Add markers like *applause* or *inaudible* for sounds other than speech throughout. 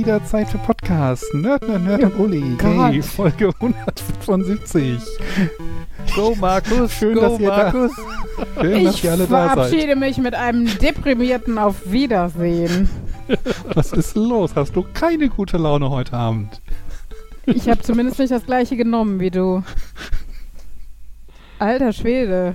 wieder Zeit für Podcast. Nerd, Nerd, Nerd und Uli. Gott. Hey, Folge 175. Go Markus, Schön, go dass ihr da- Markus. Schön, dass Ich ihr alle da seid. verabschiede mich mit einem deprimierten Auf Wiedersehen. Was ist los? Hast du keine gute Laune heute Abend? Ich habe zumindest nicht das gleiche genommen wie du. Alter Schwede.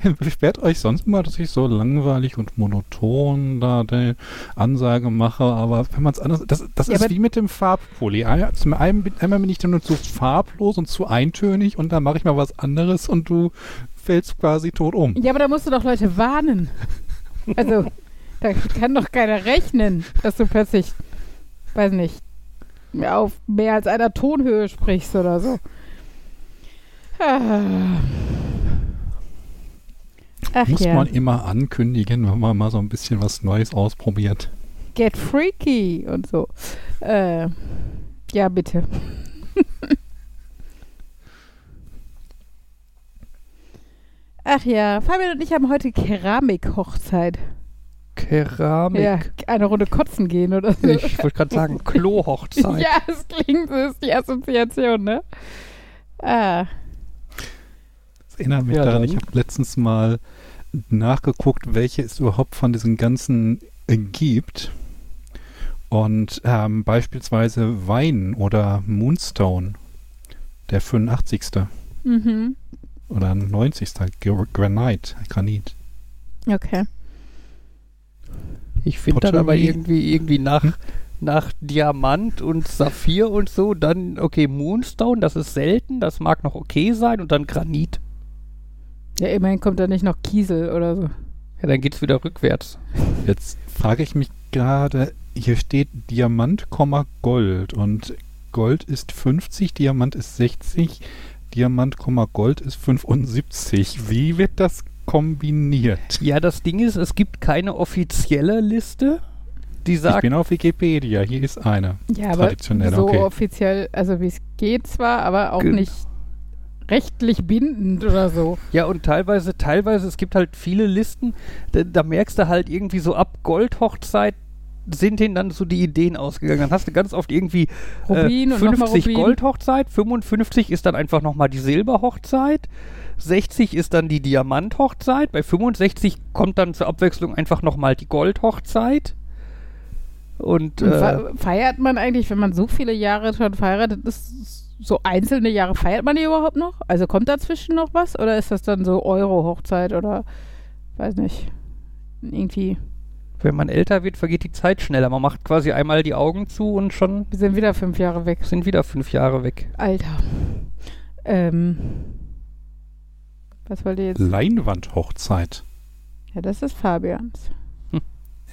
*laughs* Beschwert euch sonst mal, dass ich so langweilig und monoton da die Ansage mache, aber wenn man es anders. Das, das Ja, ist wie mit dem Farbpulli. Ein- Zum einen bin- einmal bin ich dann nur zu farblos und zu eintönig und dann mache ich mal was anderes und du fällst quasi tot um. Ja, aber da musst du doch Leute warnen. Also, da kann doch keiner rechnen, dass du plötzlich, weiß nicht, auf mehr als einer Tonhöhe sprichst oder so. Ah. Ach Muss ja, man immer ankündigen, wenn man mal so ein bisschen was Neues ausprobiert. get freaky und so. Äh, ja, bitte. *laughs* Ach ja, Fabian und ich haben heute Keramik-Hochzeit. Keramik. Ja, eine Runde kotzen gehen oder so. Ich wollte gerade sagen, *laughs* Klo-Hochzeit. Ja, es klingt, das ist die Assoziation, ne? Ah, Das erinnert mich Ja, daran, ich habe letztens mal nachgeguckt, welche es überhaupt von diesen ganzen äh, gibt. Und ähm, beispielsweise Wein oder Moonstone, der 85. mhm. oder 90. Gr- Granite, Granit. Okay. Ich finde dann aber irgendwie, irgendwie nach, Hm? nach Diamant und Saphir und so, dann, okay, Moonstone, das ist selten, das mag noch okay sein und dann Granit. Ja, immerhin kommt da nicht noch Kiesel oder so. Ja, dann geht's wieder rückwärts. Jetzt frage ich mich gerade, hier steht Diamant, Komma, Gold und Gold ist 50, Diamant ist 60, Diamant, Komma, Gold ist 75. Wie wird das kombiniert? Ja, das Ding ist, es gibt keine offizielle Liste, die Ich sagt, bin auf Wikipedia, hier ist eine. Ja, aber so okay. offiziell, also wie es geht zwar, aber auch Ge- nicht rechtlich bindend oder so. Ja, und teilweise, teilweise, es gibt halt viele Listen, da, da merkst du halt irgendwie so ab Goldhochzeit sind denen dann so die Ideen ausgegangen. Dann hast du ganz oft irgendwie Rubin äh, und nochmal 50 Rubin. Goldhochzeit, 55 ist dann einfach nochmal die Silberhochzeit, 60 ist dann die Diamanthochzeit, bei 65 kommt dann zur Abwechslung einfach nochmal die Goldhochzeit. Und, äh, fe- feiert man eigentlich, wenn man so viele Jahre schon verheiratet ist, so einzelne Jahre, feiert man die überhaupt noch? Also kommt dazwischen noch was? Oder ist das dann so Euro-Hochzeit oder, weiß nicht, irgendwie, wenn man älter wird, vergeht die Zeit schneller. Man macht quasi einmal die Augen zu und schon wir sind wieder fünf Jahre weg. sind wieder fünf Jahre weg. Alter. Ähm, was wollt ihr jetzt? Leinwandhochzeit. Ja, das ist Fabians.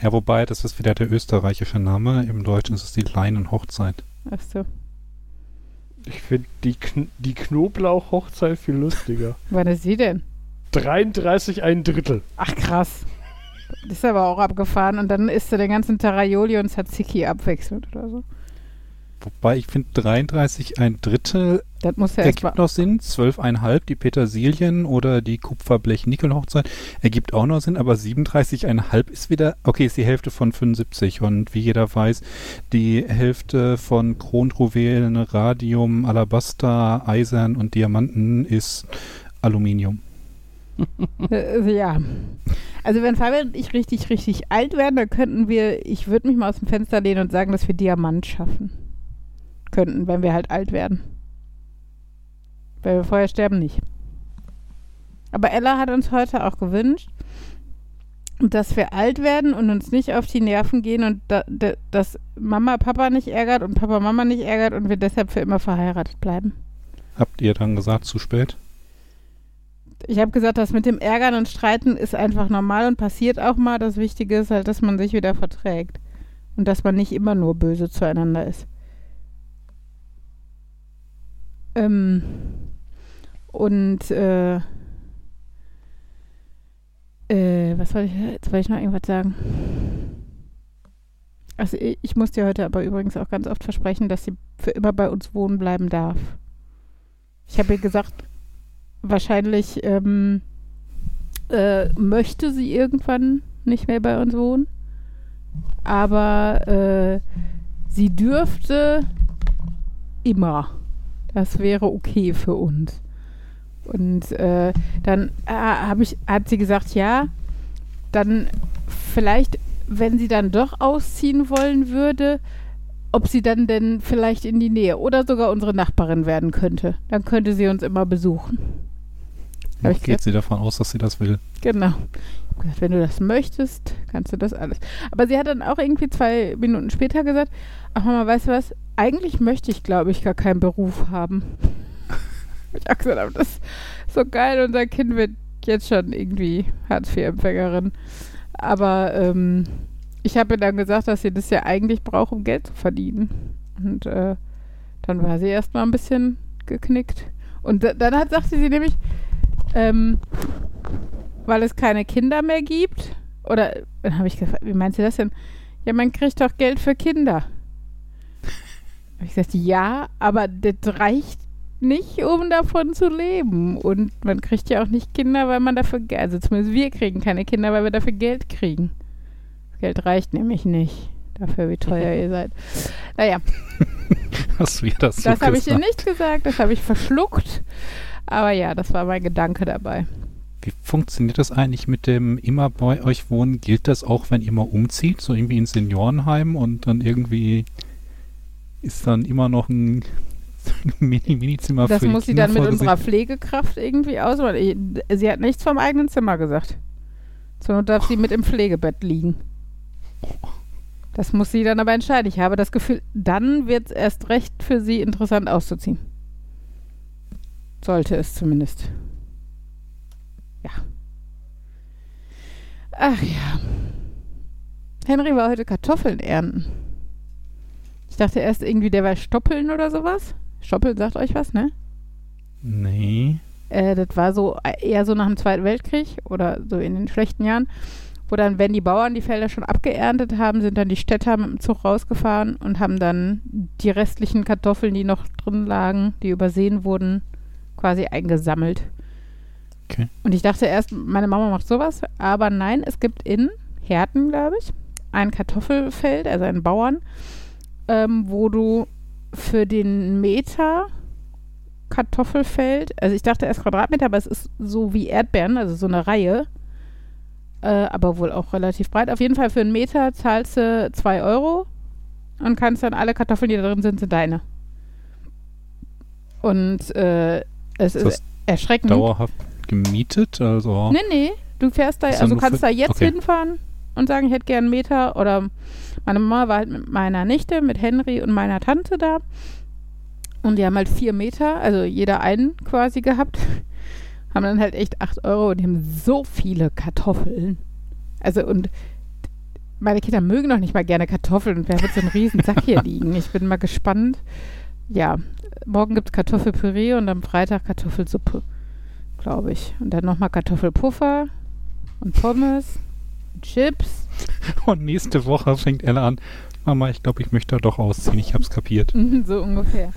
Ja, wobei, das ist wieder der österreichische Name. Im Deutschen ist es die Leinenhochzeit. Ach so. Ich finde die, Kn die Knoblauch-Hochzeit viel lustiger. *laughs* Wann ist sie denn? 33 ein Drittel. Ach krass. Das ist aber auch abgefahren und dann isst du den ganzen Taraioli und Tzatziki abwechselnd oder so. Wobei ich finde 33 ein Drittel Das muss ja ergibt noch Sinn. 12,5 die Petersilien oder die Kupferblech-Nickel-Hochzeit ergibt auch noch Sinn, aber 37,5 ist wieder, okay, ist die Hälfte von 75 und wie jeder weiß, die Hälfte von Kronjuwelen, Radium, Alabaster, Eisern und Diamanten ist Aluminium. *laughs* Äh, ja. Also wenn Fabian und ich richtig, richtig alt werden, dann könnten wir, ich würde mich mal aus dem Fenster lehnen und sagen, dass wir Diamant schaffen. Könnten, wenn wir halt alt werden. Weil wir vorher sterben nicht. Aber Ella hat uns heute auch gewünscht, dass wir alt werden und uns nicht auf die Nerven gehen und da, da, dass Mama Papa nicht ärgert und Papa Mama nicht ärgert und wir deshalb für immer verheiratet bleiben. Habt ihr dann gesagt, zu spät? Ich habe gesagt, das mit dem Ärgern und Streiten ist einfach normal und passiert auch mal. Das Wichtige ist halt, dass man sich wieder verträgt. Und dass man nicht immer nur böse zueinander ist. Ähm, und äh, äh, was wollte ich, jetzt wollte ich noch irgendwas sagen. Also ich, ich muss dir heute aber übrigens auch ganz oft versprechen, dass sie für immer bei uns wohnen bleiben darf. Ich habe ihr gesagt, wahrscheinlich ähm, äh, möchte sie irgendwann nicht mehr bei uns wohnen. aber äh, sie dürfte immer. Das wäre okay für uns. Und äh, dann äh, ich, hat sie gesagt, ja, dann vielleicht, wenn sie dann doch ausziehen wollen würde, ob sie dann denn vielleicht in die Nähe oder sogar unsere Nachbarin werden könnte. Dann könnte sie uns immer besuchen. Hab ich Geht sie davon aus, dass sie das will? Genau. Ich hab gesagt, wenn du das möchtest, kannst du das alles. Aber sie hat dann auch irgendwie zwei Minuten später gesagt, ach Mama, weißt du was? Eigentlich möchte ich, glaube ich, gar keinen Beruf haben. ich auch gesagt habe, das ist so geil, unser Kind wird jetzt schon irgendwie Hartz-IV-Empfängerin. Aber ähm, ich habe ihr dann gesagt, dass sie das ja eigentlich braucht, um Geld zu verdienen. Und äh, dann war sie erstmal ein bisschen geknickt. Und da, dann hat, sagte sie nämlich, ähm, weil es keine Kinder mehr gibt. Oder dann habe ich gefragt, wie meint sie das denn? Ja, man kriegt doch Geld für Kinder. Ich gesagt, ja, aber das reicht nicht, um davon zu leben. Und man kriegt ja auch nicht Kinder, weil man dafür, also zumindest wir kriegen keine Kinder, weil wir dafür Geld kriegen. Das Geld reicht nämlich nicht dafür, wie teuer ihr seid. Naja, *laughs* Hast du ihr das so das habe ich ihr nicht gesagt, das habe ich verschluckt. Aber ja, das war mein Gedanke dabei. Wie funktioniert das eigentlich mit dem immer bei euch wohnen? Gilt das auch, wenn ihr mal umzieht? So irgendwie ins Seniorenheim und dann irgendwie ist dann immer noch ein *laughs* Mini- Minizimmer Das für muss sie dann mit vorgesehen? unserer Pflegekraft irgendwie aus. Weil ich- sie hat nichts vom eigenen Zimmer gesagt. Not darf sie mit im Pflegebett liegen. Das muss sie dann aber entscheiden. Ich habe das Gefühl, dann wird es erst recht für sie interessant auszuziehen. Sollte es zumindest. Ja. Ach ja. Henry war heute Kartoffeln ernten. Ich dachte erst irgendwie, der war Stoppeln oder sowas. Stoppeln sagt euch was, ne? Nee. Äh, das war so äh, eher so nach dem Zweiten Weltkrieg oder so in den schlechten Jahren, wo dann, wenn die Bauern die Felder schon abgeerntet haben, sind dann die Städter mit dem Zug rausgefahren und haben dann die restlichen Kartoffeln, die noch drin lagen, die übersehen wurden, quasi eingesammelt. Okay. Und ich dachte erst, meine Mama macht sowas, aber nein, es gibt in Herten, glaube ich, ein Kartoffelfeld, also einen Bauern, ähm, wo du für den Meter Kartoffelfeld, also ich dachte erst Quadratmeter, aber es ist so wie Erdbeeren, also so eine Reihe, äh, aber wohl auch relativ breit. Auf jeden Fall für einen Meter zahlst du 2 Euro und kannst dann alle Kartoffeln, die da drin sind, sind deine. Und äh, es Ist ist das erschreckend. Dauerhaft gemietet? Also Nee, nee. Du fährst da, also für- da jetzt okay. hinfahren und sagen, ich hätte gern einen Meter. Oder meine Mama war halt mit meiner Nichte, mit Henry und meiner Tante da. Und die haben halt vier Meter, also jeder einen quasi gehabt. *laughs* haben dann halt echt acht Euro und die haben so viele Kartoffeln. Also und meine Kinder mögen noch nicht mal gerne Kartoffeln und wer wird so einen riesen Sack hier *laughs* liegen? Ich bin mal gespannt. Ja, morgen gibt es Kartoffelpüree und am Freitag Kartoffelsuppe, glaube ich. Und dann nochmal Kartoffelpuffer und Pommes Chips. *laughs* und nächste Woche fängt Ella an. Mama, ich glaube, ich möchte da doch ausziehen. Ich hab's kapiert. *laughs* so ungefähr.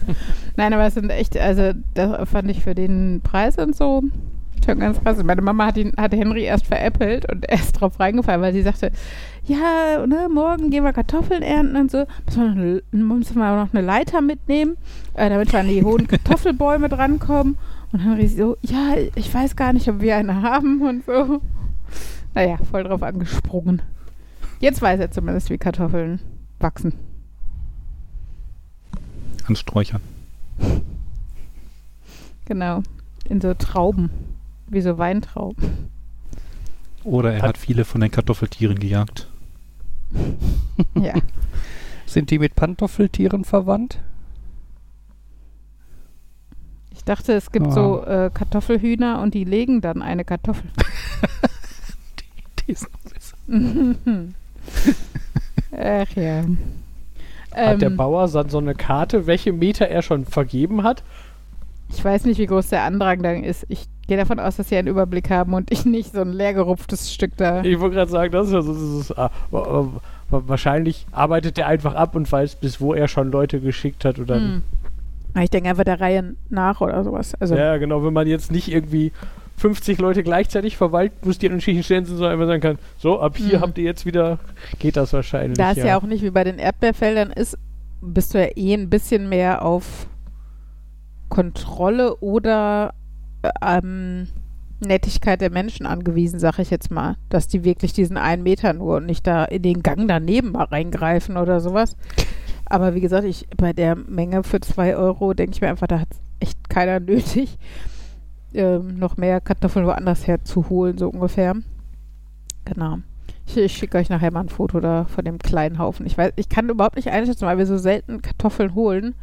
Nein, aber es sind echt, also das fand ich für den Preis und so schon ganz krass. Meine Mama hat, ihn, hat Henry erst veräppelt und er ist drauf reingefallen, weil sie sagte, ja, ne, morgen gehen wir Kartoffeln ernten und so. Müssen wir, noch eine, müssen wir noch eine Leiter mitnehmen, äh, damit wir an die hohen Kartoffelbäume drankommen. Und Henry so, ja, ich weiß gar nicht, ob wir eine haben und so. Naja, voll drauf angesprungen. Jetzt weiß er zumindest, wie Kartoffeln wachsen. An Sträuchern. Genau. In so Trauben. Wie so Weintrauben. Oder er Hat- hat viele von den Kartoffeltieren gejagt. Ja. *laughs* Sind die mit Pantoffeltieren verwandt? Ich dachte, es gibt Ah. so äh, Kartoffelhühner und die legen dann eine Kartoffel. *laughs* Ist noch besser. Ach ja. Hat der Ähm, Bauer dann so eine Karte, welche Meter er schon vergeben hat? ich weiß nicht, wie groß der Andrang dann ist. Ich gehe davon aus, dass sie einen Überblick haben und ich nicht so ein leergerupftes Stück da. Ich wollte gerade sagen, das ist ja so. Das ist, ah, wa- wa- wahrscheinlich arbeitet er einfach ab und weiß, bis wo er schon Leute geschickt hat. Oder Hm. Ich denke einfach der Reihe nach oder sowas. Also, Ja, genau, wenn man jetzt nicht irgendwie 50 Leute gleichzeitig verwalten muss, die an unterschiedlichen Stellen sind, sondern einfach sagen kann, so, ab hier Mhm. habt ihr jetzt wieder, geht das wahrscheinlich. Da es ja. auch nicht wie bei den Erdbeerfeldern ist, bist du ja eh ein bisschen mehr auf Kontrolle oder äh, ähm, Nettigkeit der Menschen angewiesen, sag ich jetzt mal. Dass die wirklich diesen einen Meter nur und nicht da in den Gang daneben mal reingreifen oder sowas. Aber wie gesagt, ich bei der Menge für zwei Euro denke ich mir einfach, da hat echt keiner *laughs* nötig, ähm, noch mehr Kartoffeln woanders herzuholen, so ungefähr. Genau. Ich, ich schicke euch nachher mal ein Foto da von dem kleinen Haufen. Ich weiß, ich kann überhaupt nicht einschätzen, weil wir so selten Kartoffeln holen,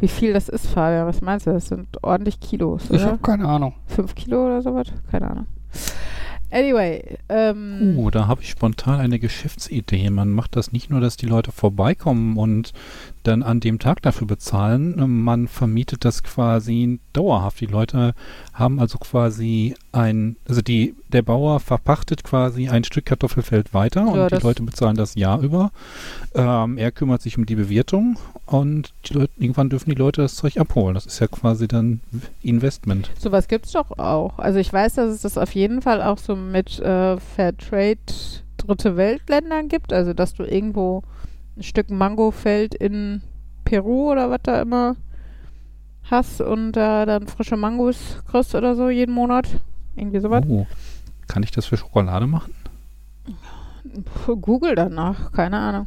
wie viel das ist, Fabian. Was meinst du? Das sind ordentlich Kilos, Ich oder? habe keine Ahnung. Fünf Kilo oder sowas? Keine Ahnung. Anyway, ähm, Oh, da habe ich spontan eine Geschäftsidee. Man macht das nicht nur, dass die Leute vorbeikommen und dann an dem Tag dafür bezahlen. Man vermietet das quasi dauerhaft. Die Leute haben also quasi ein, also die, der Bauer verpachtet quasi ein Stück Kartoffelfeld weiter Ja, und die Leute bezahlen das Jahr über. Ähm, er kümmert sich um die Bewirtung und die Leute, irgendwann dürfen die Leute das Zeug abholen. Das ist ja quasi dann Investment. sowas gibt's doch auch. Also ich weiß, dass es das auf jeden Fall auch so mit äh, Fairtrade Dritte Weltländern gibt. Also dass du irgendwo ein Stück Mangofeld in Peru oder was da immer hast und da dann frische Mangos kriegst oder so jeden Monat. Irgendwie sowas. Oh, kann ich das für Schokolade machen? Google danach, keine Ahnung.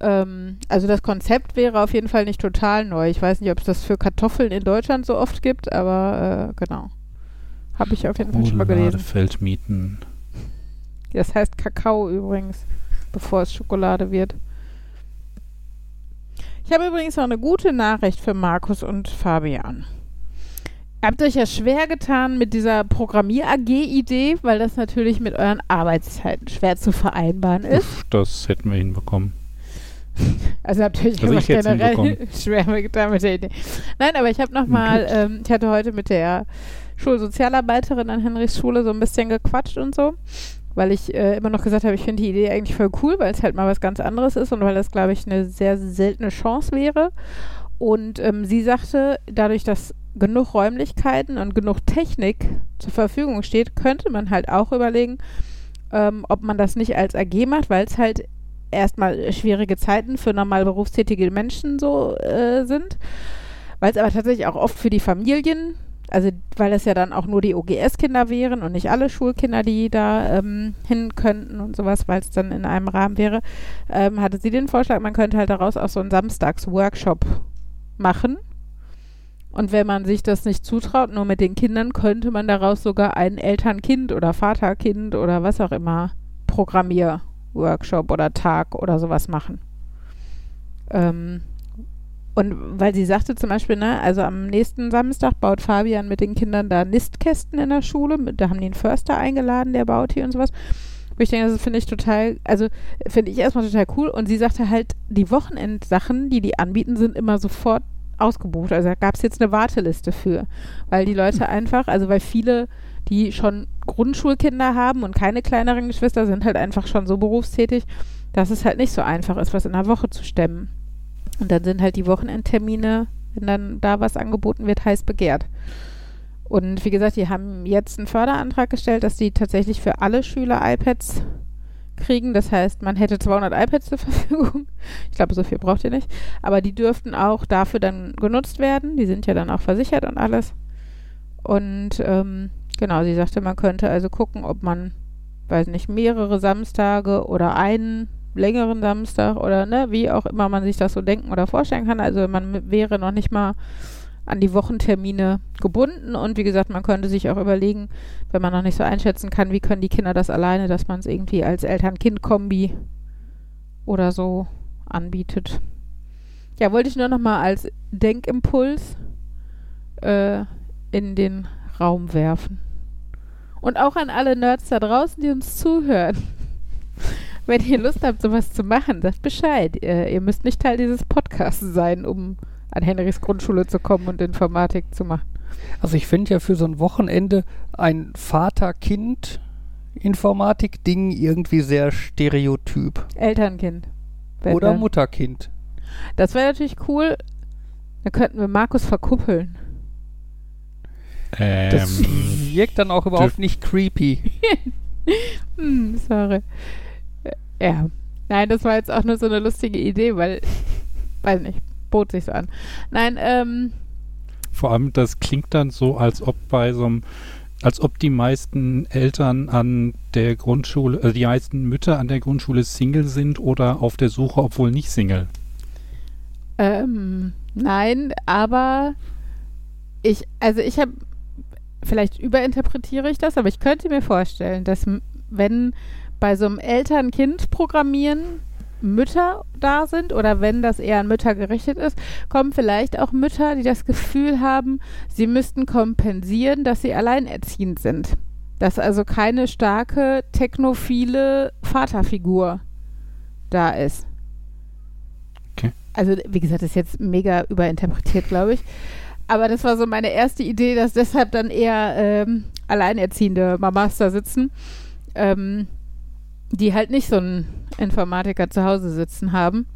Ähm, also das Konzept wäre auf jeden Fall nicht total neu. Ich weiß nicht, ob es das für Kartoffeln in Deutschland so oft gibt, aber äh, genau. Habe ich auf jeden Fall schon mal gelesen. Feldmieten. Das heißt Kakao übrigens, bevor es Schokolade wird. Ich habe übrigens noch eine gute Nachricht für Markus und Fabian. Ihr habt euch ja schwer getan mit dieser Programmier-AG-Idee, weil das natürlich mit euren Arbeitszeiten schwer zu vereinbaren ist. Uff, das hätten wir hinbekommen. *laughs* Also habt ihr euch Also ich generell *laughs* schwer getan mit der Idee. Nein, aber ich habe nochmal, ähm, ich hatte heute mit der Schulsozialarbeiterin an Henrichs Schule so ein bisschen gequatscht und so, weil ich äh, immer noch gesagt habe, ich finde die Idee eigentlich voll cool, weil es halt mal was ganz anderes ist und weil das, glaube ich, eine sehr seltene Chance wäre. Und ähm, sie sagte, dadurch, dass genug Räumlichkeiten und genug Technik zur Verfügung steht, könnte man halt auch überlegen, ähm, ob man das nicht als AG macht, weil es halt erstmal schwierige Zeiten für normal berufstätige Menschen so äh, sind, weil es aber tatsächlich auch oft für die Familien, also weil das ja dann auch nur die OGS-Kinder wären und nicht alle Schulkinder, die da ähm, hin könnten und sowas, weil es dann in einem Rahmen wäre, ähm, hatte sie den Vorschlag, man könnte halt daraus auch so einen Samstags-Workshop machen. Und wenn man sich das nicht zutraut, nur mit den Kindern, könnte man daraus sogar einen Eltern-Kind oder Vater-Kind oder was auch immer Programmier-Workshop oder Tag oder sowas machen. Ähm, und weil sie sagte zum Beispiel, ne, also am nächsten Samstag baut Fabian mit den Kindern da Nistkästen in der Schule. Da haben die einen Förster eingeladen, der baut hier und sowas. Wo ich denke, das finde ich total, also finde ich erstmal total cool. Und sie sagte halt, die Wochenendsachen, die die anbieten, sind immer sofort ausgebucht. Also da gab es jetzt eine Warteliste für. Weil die Leute einfach, also weil viele, die schon Grundschulkinder haben und keine kleineren Geschwister, sind halt einfach schon so berufstätig, dass es halt nicht so einfach ist, was in der Woche zu stemmen. Und dann sind halt die Wochenendtermine, wenn dann da was angeboten wird, heiß begehrt. Und wie gesagt, die haben jetzt einen Förderantrag gestellt, dass die tatsächlich für alle Schüler iPads kriegen. Das heißt, man hätte 200 iPads zur *laughs* Verfügung. Ich glaube, so viel braucht ihr nicht. Aber die dürften auch dafür dann genutzt werden. Die sind ja dann auch versichert und alles. Und ähm, genau, sie sagte, man könnte also gucken, ob man, weiß nicht, mehrere Samstage oder einen längeren Samstag oder ne, wie auch immer man sich das so denken oder vorstellen kann. Also man wäre noch nicht mal an die Wochentermine gebunden und wie gesagt, man könnte sich auch überlegen, wenn man noch nicht so einschätzen kann, wie können die Kinder das alleine, dass man es irgendwie als Eltern-Kind-Kombi oder so anbietet. Ja, wollte ich nur noch mal als Denkimpuls äh, in den Raum werfen. Und auch an alle Nerds da draußen, die uns zuhören. Wenn ihr Lust habt, sowas zu machen, sagt Bescheid. Äh, ihr müsst nicht Teil dieses Podcasts sein, um an Henrys Grundschule zu kommen und Informatik zu machen. Also ich finde ja für so ein Wochenende ein Vater-Kind-Informatik-Ding irgendwie sehr stereotyp. Elternkind. Oder dann. Mutter-Kind. Das wäre natürlich cool. Dann könnten wir Markus verkuppeln. Das Ähm, wirkt dann auch überhaupt nicht creepy. *laughs* Hm, sorry. Ja. Nein, das war jetzt auch nur so eine lustige Idee, weil, weiß nicht, bot sich so an. Nein, ähm, vor allem, das klingt dann so, als ob bei so einem, als ob die meisten Eltern an der Grundschule, also die meisten Mütter an der Grundschule Single sind oder auf der Suche, obwohl nicht Single. ähm, nein, aber ich, also ich habe, vielleicht überinterpretiere ich das, aber ich könnte mir vorstellen, dass wenn bei so einem Eltern-Kind-Programmieren Mütter da sind oder wenn das eher an Mütter gerichtet ist, kommen vielleicht auch Mütter, die das Gefühl haben, sie müssten kompensieren, dass sie alleinerziehend sind. Dass also keine starke, technophile Vaterfigur da ist. Okay. Also, wie gesagt, das ist jetzt mega überinterpretiert, glaube ich. Aber das war so meine erste Idee, dass deshalb dann eher ähm, alleinerziehende Mamas da sitzen, ähm, die halt nicht so einen Informatiker zu Hause sitzen haben,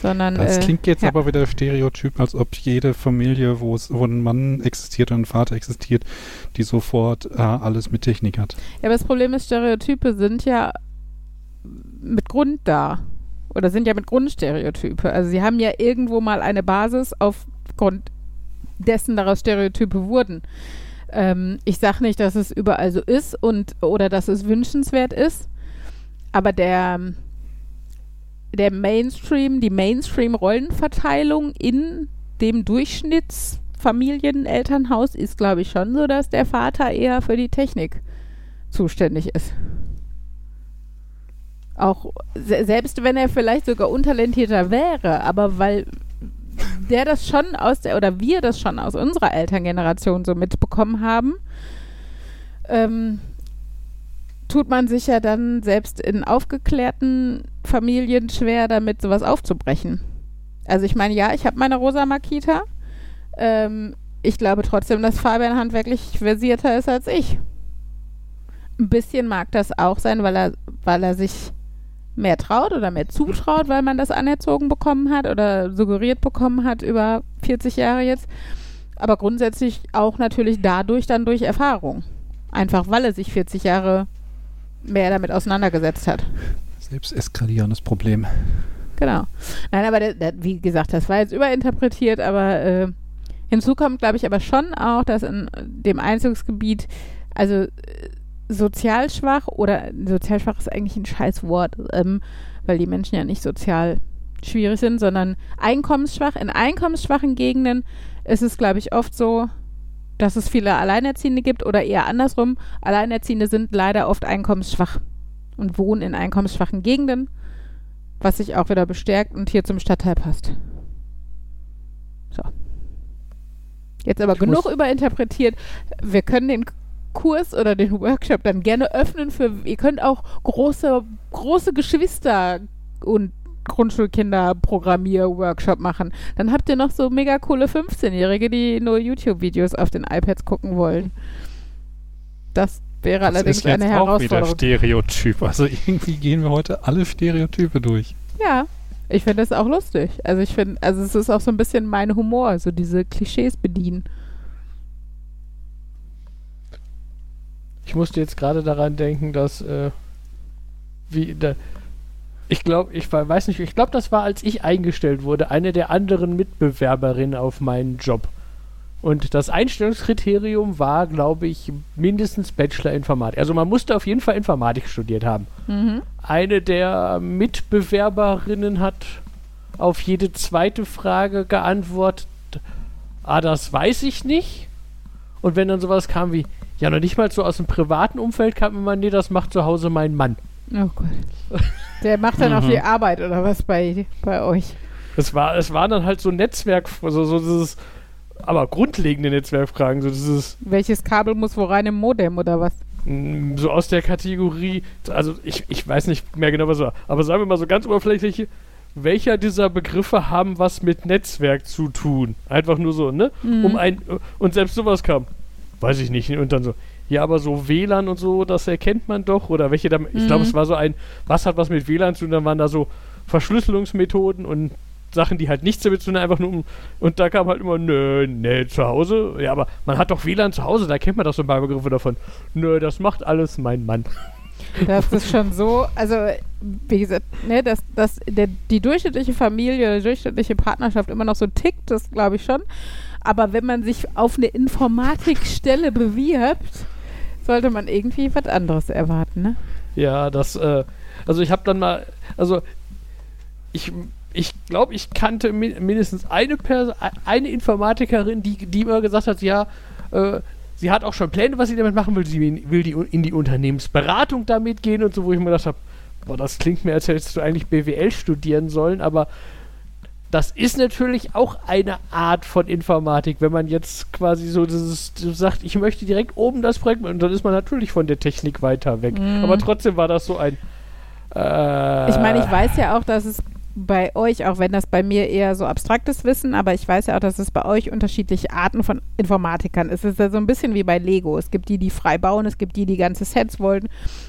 sondern. Das äh, klingt jetzt ja. aber wieder stereotyp, als ob jede Familie, wo es, wo ein Mann existiert und ein Vater existiert, die sofort äh, alles mit Technik hat. Ja, aber das Problem ist, Stereotype sind ja mit Grund da. Oder sind ja mit Grund Stereotype. Also sie haben ja irgendwo mal eine Basis, aufgrund dessen daraus Stereotype wurden. Ähm, ich sage nicht, dass es überall so ist und oder dass es wünschenswert ist, aber der, der Mainstream, die Mainstream-Rollenverteilung in dem Durchschnittsfamilienelternhaus ist, glaube ich, schon so, dass der Vater eher für die Technik zuständig ist. Auch se selbst wenn er vielleicht sogar untalentierter wäre, aber weil der das schon aus der, oder wir das schon aus unserer Elterngeneration so mitbekommen haben, ähm, tut man sich ja dann selbst in aufgeklärten Familien schwer damit, sowas aufzubrechen. Also ich meine, ja, ich habe meine Rosa Makita. Ähm, ich glaube trotzdem, dass Fabian handwerklich versierter ist als ich. Ein bisschen mag das auch sein, weil er, weil er sich mehr traut oder mehr zutraut, weil man das anerzogen bekommen hat oder suggeriert bekommen hat über 40 Jahre jetzt. Aber grundsätzlich auch natürlich dadurch dann durch Erfahrung. Einfach weil er sich 40 Jahre mehr damit auseinandergesetzt hat. Selbst eskalierendes Problem. Genau. Nein, aber der, der, wie gesagt, das war jetzt überinterpretiert, aber äh, hinzu kommt, glaube ich, aber schon auch, dass in dem Einzugsgebiet, also äh, sozial schwach oder sozial schwach ist eigentlich ein Scheißwort, ähm, weil die Menschen ja nicht sozial schwierig sind, sondern einkommensschwach. In einkommensschwachen Gegenden ist es, glaube ich, oft so, dass es viele Alleinerziehende gibt oder eher andersrum. Alleinerziehende sind leider oft einkommensschwach und wohnen in einkommensschwachen Gegenden, was sich auch wieder bestärkt und hier zum Stadtteil passt. So. Jetzt aber Ich genug überinterpretiert. Wir können den Kurs oder den Workshop dann gerne öffnen für, ihr könnt auch große, große Geschwister und Grundschulkinder-Programmier-Workshop machen. Dann habt ihr noch so mega coole 15-Jährige, die nur YouTube-Videos auf den iPads gucken wollen. Das wäre allerdings ist jetzt eine auch wieder Herausforderung. Stereotyp. Also irgendwie gehen wir heute alle Stereotype durch. Ja, ich finde das auch lustig. Also ich finde, also es ist auch so ein bisschen mein Humor, so diese Klischees bedienen. Ich musste jetzt gerade daran denken, dass äh, wie da, ich glaube, ich weiß nicht, ich glaube, das war, als ich eingestellt wurde, eine der anderen Mitbewerberinnen auf meinen Job. Und das Einstellungskriterium war, glaube ich, mindestens Bachelor Informatik. Also man musste auf jeden Fall Informatik studiert haben. Mhm. Eine der Mitbewerberinnen hat auf jede zweite Frage geantwortet, ah, das weiß ich nicht. Und wenn dann sowas kam wie, ja, noch nicht mal so aus dem privaten Umfeld kam immer, nee, das macht zu Hause mein Mann. Oh Gott. Der macht dann auch Mhm. die Arbeit oder was bei, bei euch? Es war, es waren dann halt so Netzwerk, so, so dieses, aber grundlegende Netzwerkfragen, so dieses, Welches Kabel muss wo rein im Modem oder was? mh, so aus der Kategorie, also ich, ich weiß nicht mehr genau, was war, aber sagen wir mal so ganz oberflächlich, welcher dieser Begriffe haben was mit Netzwerk zu tun? Einfach nur so, ne? Mhm. Um ein, und selbst sowas kam, weiß ich nicht, und dann so, ja, aber so WLAN und so, das erkennt man doch, oder welche da, ich glaube, Mhm. es war so ein, was hat was mit WLAN zu tun, dann waren da so Verschlüsselungsmethoden und Sachen, die halt nichts damit zu tun haben, einfach nur um, und da kam halt immer, nö, nee, zu Hause, ja, aber man hat doch WLAN zu Hause, da kennt man doch so ein paar Begriffe davon. Nö, das macht alles mein Mann. *laughs* Das ist schon so, also wie gesagt, ne, dass, dass der, die durchschnittliche Familie, die durchschnittliche Partnerschaft immer noch so tickt, das glaube ich schon. Aber wenn man sich auf eine Informatikstelle bewirbt, sollte man irgendwie was anderes erwarten, ne? Ja, das, äh, also ich habe dann mal, also ich, ich glaube, ich kannte mi mindestens eine Person, eine Informatikerin, die, die immer gesagt hat, ja, äh, sie hat auch schon Pläne, was sie damit machen will. Sie will die, in die Unternehmensberatung damit gehen und so, wo ich mir gedacht habe, boah, das klingt mir, als hättest du eigentlich BWL studieren sollen, aber das ist natürlich auch eine Art von Informatik, wenn man jetzt quasi so so sagt, ich möchte direkt oben das Projekt, und dann ist man natürlich von der Technik weiter weg. Mhm. Aber trotzdem war das so ein. Äh, Ich meine, ich weiß ja auch, dass es bei euch, auch wenn das bei mir eher so abstraktes Wissen, aber ich weiß ja auch, dass es bei euch unterschiedliche Arten von Informatikern ist. Es ist ja so ein bisschen wie bei Lego. Es gibt die, die frei bauen, es gibt die, die ganze Sets wollen.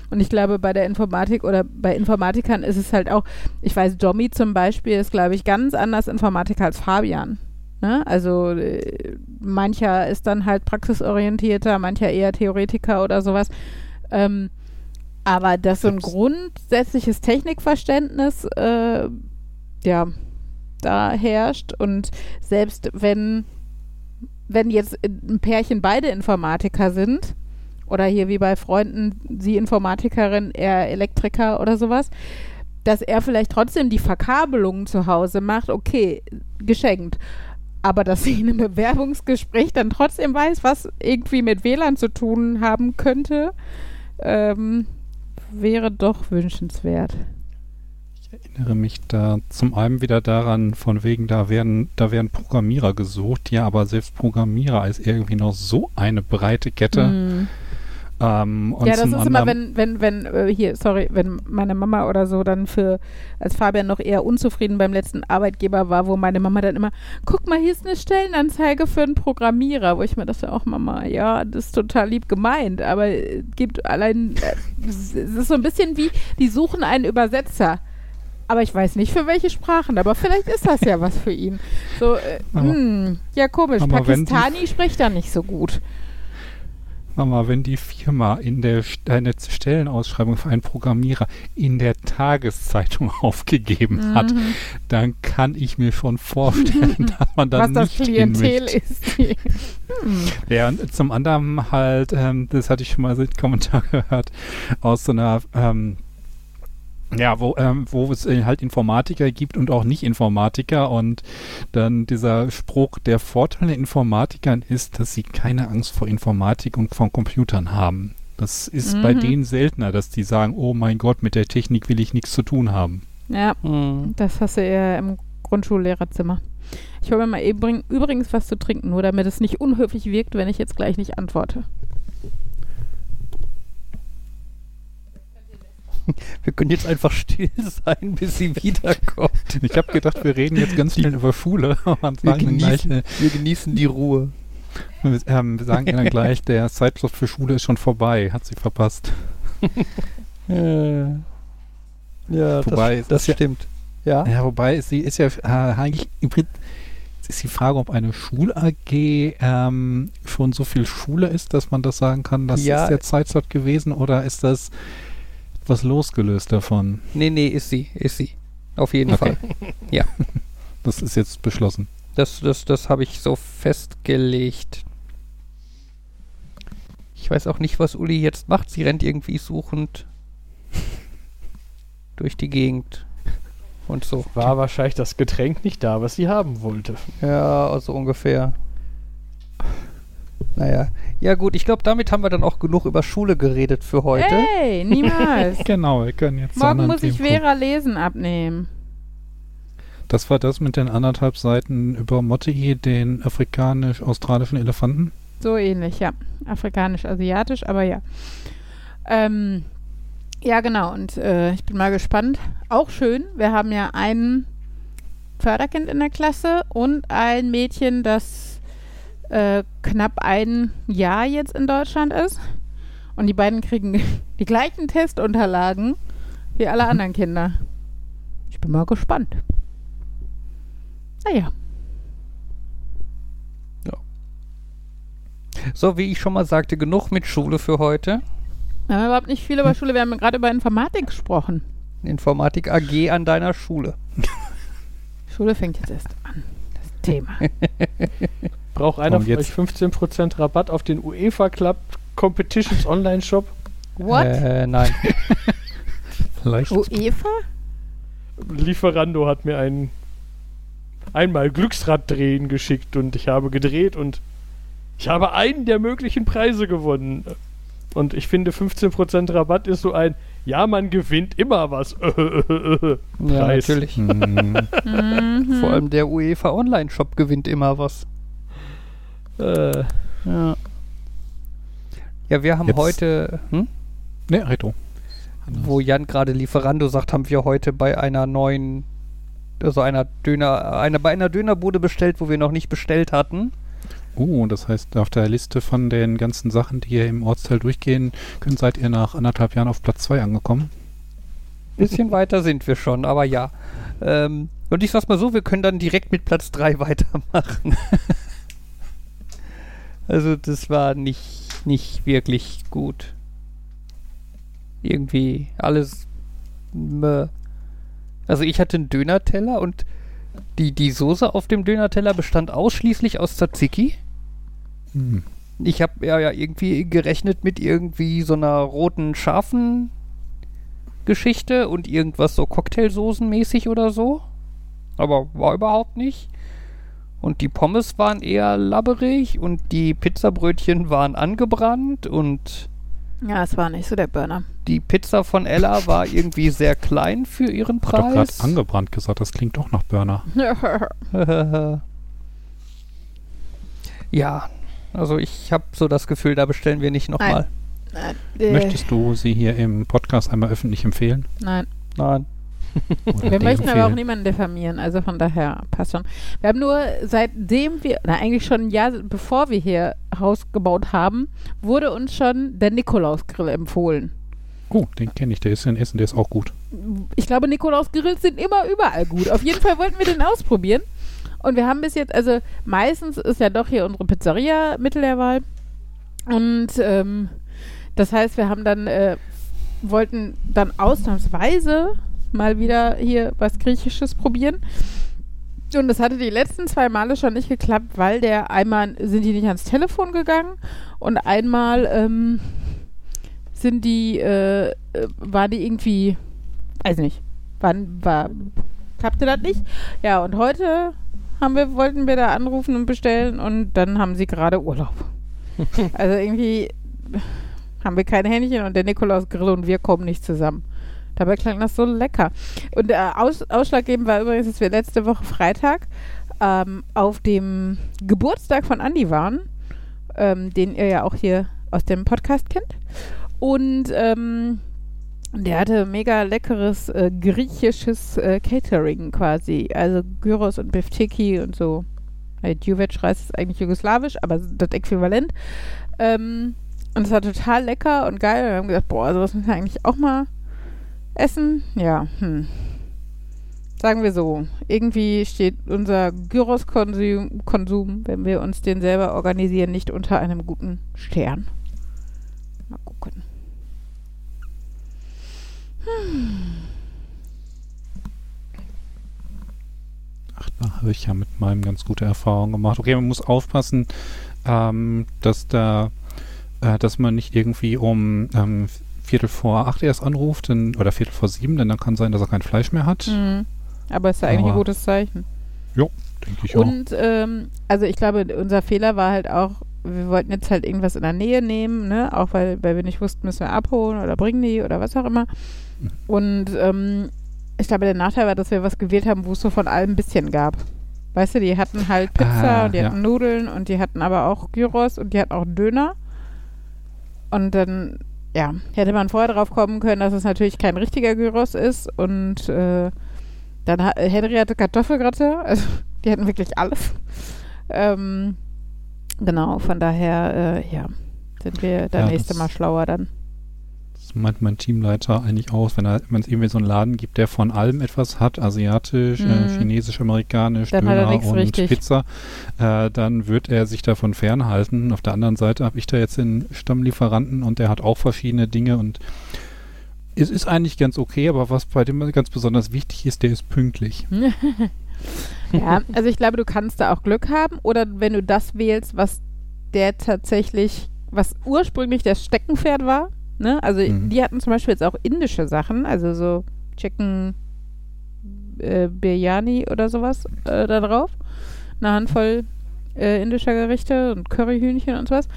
Und ich glaube, bei der Informatik oder bei Informatikern ist es halt auch, ich weiß, Jommy zum Beispiel ist, glaube ich, ganz anders Informatiker als Fabian. Ne? Also äh, mancher ist dann halt praxisorientierter, mancher eher Theoretiker oder sowas. Ähm, aber dass so ein grundsätzliches Technikverständnis äh, ja da herrscht und selbst wenn wenn jetzt ein Pärchen beide Informatiker sind oder hier wie bei Freunden sie Informatikerin, er Elektriker oder sowas, dass er vielleicht trotzdem die Verkabelungen zu Hause macht, okay, geschenkt. Aber dass sie in einem Bewerbungsgespräch dann trotzdem weiß, was irgendwie mit WLAN zu tun haben könnte, ähm, wäre doch wünschenswert. Ich erinnere mich da zum einen wieder daran, von wegen, da werden, da werden Programmierer gesucht, ja, aber selbst Programmierer ist irgendwie noch so eine breite Kette. Mm. Ähm, Ja, das ist immer, wenn, wenn, wenn, äh, hier, sorry, wenn meine Mama oder so dann für, als Fabian noch eher unzufrieden beim letzten Arbeitgeber war, wo meine Mama dann immer, guck mal, hier ist eine Stellenanzeige für einen Programmierer, wo ich mir dachte, auch Mama, ja, das ist total lieb gemeint, aber äh, gibt allein, äh, *laughs* es ist so ein bisschen wie, die suchen einen Übersetzer. Aber ich weiß nicht für welche Sprachen, aber vielleicht ist das ja *laughs* was für ihn. So, äh, Aber- hm, ja, komisch. aber wenn die- Pakistani spricht da nicht so gut. Mama, wenn die Firma in der eine Stellenausschreibung für einen Programmierer in der Tageszeitung *laughs* aufgegeben hat, Mhm. dann kann ich mir schon vorstellen, *laughs* dass man da was das nicht hin Klientel ist. hm. Ja, und zum anderen halt, ähm, das hatte ich schon mal so einen Kommentar gehört, aus so einer, ähm, ja, wo, ähm, wo es äh, halt Informatiker gibt und auch Nicht-Informatiker und dann dieser Spruch, der Vorteil der Informatikern ist, dass sie keine Angst vor Informatik und von Computern haben. Das ist bei Mhm. denen seltener, dass die sagen, oh mein Gott, mit der Technik will ich nichts zu tun haben. Ja, Hm. das hast du eher im Grundschullehrerzimmer. Ich hole mir mal eben, übrigens was zu trinken, nur damit es nicht unhöflich wirkt, wenn ich jetzt gleich nicht antworte. *laughs* Wir können jetzt einfach still sein, bis sie wiederkommt. Ich habe gedacht, wir reden jetzt ganz schnell über Schule *laughs* und Wir dann gleich, genießen, äh, wir genießen die Ruhe. Wir, ähm, wir sagen ihr dann *laughs* gleich, der Zeitslot für Schule ist schon vorbei, hat sie verpasst. Äh, ja, Wobei, das, das ja- stimmt. Ja. Ja, wobei sie ist ja äh, eigentlich im Prinzip ist die Frage, ob eine Schul-AG ähm, schon so viel Schule ist, dass man das sagen kann, das Ja. ist der Zeitslot gewesen oder ist das was losgelöst davon? Nee, nee, ist sie, ist sie. Auf jeden Okay. Fall. *laughs* Das ist jetzt beschlossen. Das, das, das habe ich so festgelegt. Ich weiß auch nicht, was Uli jetzt macht. Sie rennt irgendwie suchend *laughs* durch die Gegend. Und so. War wahrscheinlich das Getränk nicht da, was sie haben wollte. Ja, also ungefähr. Naja. Ja gut, ich glaube, damit haben wir dann auch genug über Schule geredet für heute. Hey, niemals. *laughs* Genau, wir können jetzt Morgen muss ich. Vera lesen abnehmen. Das war das mit den anderthalb Seiten über Motti, den afrikanisch-australischen Elefanten. So ähnlich, ja. Afrikanisch-asiatisch, aber ja. Ähm, ja, genau. Und äh, ich bin mal gespannt. Auch schön. Wir haben ja ein Förderkind in der Klasse und ein Mädchen, das äh, knapp ein Jahr jetzt in Deutschland ist. Und die beiden kriegen *laughs* die gleichen Testunterlagen wie alle anderen Kinder. Ich bin mal gespannt. Naja. So, wie ich schon mal sagte, genug mit Schule für heute. Wir haben überhaupt nicht viel über Schule. Wir haben gerade über Informatik gesprochen. Informatik AG an deiner Schule. Schule fängt jetzt erst an. Das Thema. *laughs* Braucht einer von euch 15% Rabatt auf den UEFA Club Competitions Online Shop? What? Äh, nein. *laughs* Vielleicht. UEFA? Lieferando hat mir ein einmal Glücksrad drehen geschickt und ich habe gedreht und ich habe einen der möglichen Preise gewonnen. Und ich finde 15% Rabatt ist so ein ja, man gewinnt immer was. *laughs* Ja, Preis. natürlich. *laughs* Vor allem der UEFA Online-Shop gewinnt immer was. Äh, Ja. Ja, wir haben Jetzt- heute, hm? ne, Reto. wo Jan gerade Lieferando sagt, haben wir heute bei einer neuen, also einer Döner, einer, bei einer Dönerbude bestellt, wo wir noch nicht bestellt hatten. Oh, das heißt, auf der Liste von den ganzen Sachen, die hier im Ortsteil durchgehen, können, seid ihr nach anderthalb Jahren auf Platz 2 angekommen. Bisschen weiter sind wir schon, aber ja. Ähm, und ich sag's mal so, wir können dann direkt mit Platz 3 *laughs* weitermachen. Also das war nicht, nicht wirklich gut. Irgendwie alles. Meh. Also ich hatte einen Dönerteller und die, die Soße auf dem Dönerteller bestand ausschließlich aus Tzatziki. Hm. Ich habe ja, ja irgendwie gerechnet mit irgendwie so einer roten, scharfen Geschichte und irgendwas so Cocktailsoßenmäßig oder so. Aber war überhaupt nicht. Und die Pommes waren eher labberig und die Pizzabrötchen waren angebrannt und Ja, es war nicht so der Burner. die Pizza von Ella war irgendwie sehr klein für ihren Hat doch gerade Preis. angebrannt gesagt, das klingt doch nach Burner. *laughs* ja, also ich habe so das Gefühl, da bestellen wir nicht nochmal. äh, Möchtest du sie hier im Podcast einmal öffentlich empfehlen? Nein. Nein. Wir möchten aber auch niemanden diffamieren, also von daher passt schon. Wir haben nur seitdem wir, na eigentlich schon ein Jahr bevor wir hier Haus gebaut haben, wurde uns schon der Nikolausgrill empfohlen. Oh, den kenne ich, der ist in Essen, der ist auch gut. Ich glaube, Nikolausgrills sind immer überall gut. Auf jeden Fall wollten wir den ausprobieren. Und wir haben bis jetzt, also meistens ist ja doch hier unsere Pizzeria Mittel der Wahl. Und ähm, das heißt, wir haben dann, äh, wollten dann ausnahmsweise mal wieder hier was Griechisches probieren. Und das hatte die letzten zwei Male schon nicht geklappt, weil der einmal sind die nicht ans Telefon gegangen und einmal ähm, sind die, äh, äh, war die irgendwie, weiß nicht, wann war, klappte das nicht. Ja, und heute haben wir, wollten wir da anrufen und bestellen und dann haben sie gerade Urlaub. *laughs* also irgendwie haben wir keine Händchen und der Nikolaus Grill und wir kommen nicht zusammen. Dabei klang das so lecker. Und äh, aus, ausschlaggebend war übrigens, dass wir letzte Woche Freitag ähm, auf dem Geburtstag von Andi waren, ähm, den ihr ja auch hier aus dem Podcast kennt. Und ähm, der hatte mega leckeres äh, griechisches äh, Catering quasi. Also Gyros und Biftiki und so. Hey, Djuvec-Reis ist eigentlich jugoslawisch, aber das Äquivalent. Ähm, und es war total lecker und geil. Und wir haben gedacht, boah, sowas müssen wir eigentlich auch mal essen. Ja, hm. Sagen wir so, irgendwie steht unser Gyros-Konsum, Konsum, wenn wir uns den selber organisieren, nicht unter einem guten Stern. Mal gucken. Ach, da habe ich ja mit meinem ganz gute Erfahrungen gemacht. Okay, man muss aufpassen, ähm, dass da, äh, dass man nicht irgendwie um ähm, Viertel vor acht erst anruft denn, oder Viertel vor sieben, denn dann kann sein, dass er kein Fleisch mehr hat. Mhm. Aber ist ja eigentlich ein gutes Zeichen. Denke ich auch. Und ähm, also ich glaube, unser Fehler war halt auch, wir wollten jetzt halt irgendwas in der Nähe nehmen, ne? Auch weil, weil wir nicht wussten, müssen wir abholen oder bringen die oder was auch immer. Mhm. Und ähm, ich glaube, der Nachteil war, dass wir was gewählt haben, wo es so von allem ein bisschen gab. Weißt du, die hatten halt Pizza Ah, und die ja. hatten Nudeln und die hatten aber auch Gyros und die hatten auch Döner. Und dann, ja, hätte man vorher drauf kommen können, dass es natürlich kein richtiger Gyros ist und äh, dann Henry hatte Kartoffelgratte, *laughs* also die hatten wirklich alles. Ähm, genau, von daher, äh, ja, sind wir das Ja, nächste das- Mal schlauer dann. Meint mein Teamleiter eigentlich aus, wenn es irgendwie so einen Laden gibt, der von allem etwas hat, asiatisch, äh, Mhm. chinesisch, amerikanisch, Dann er Döner und richtig. Pizza, äh, dann wird er sich davon fernhalten. Auf der anderen Seite habe ich da jetzt den Stammlieferanten und der hat auch verschiedene Dinge und es ist eigentlich ganz okay, aber was bei dem ganz besonders wichtig ist, der ist pünktlich. *laughs* Ja, also ich glaube, du kannst da auch Glück haben oder wenn du das wählst, was der tatsächlich, was ursprünglich das Steckenpferd war, ne? Also Mhm. die hatten zum Beispiel jetzt auch indische Sachen, also so Chicken äh, Biryani oder sowas äh, da drauf. Eine Handvoll äh, indischer Gerichte und Curryhühnchen und sowas.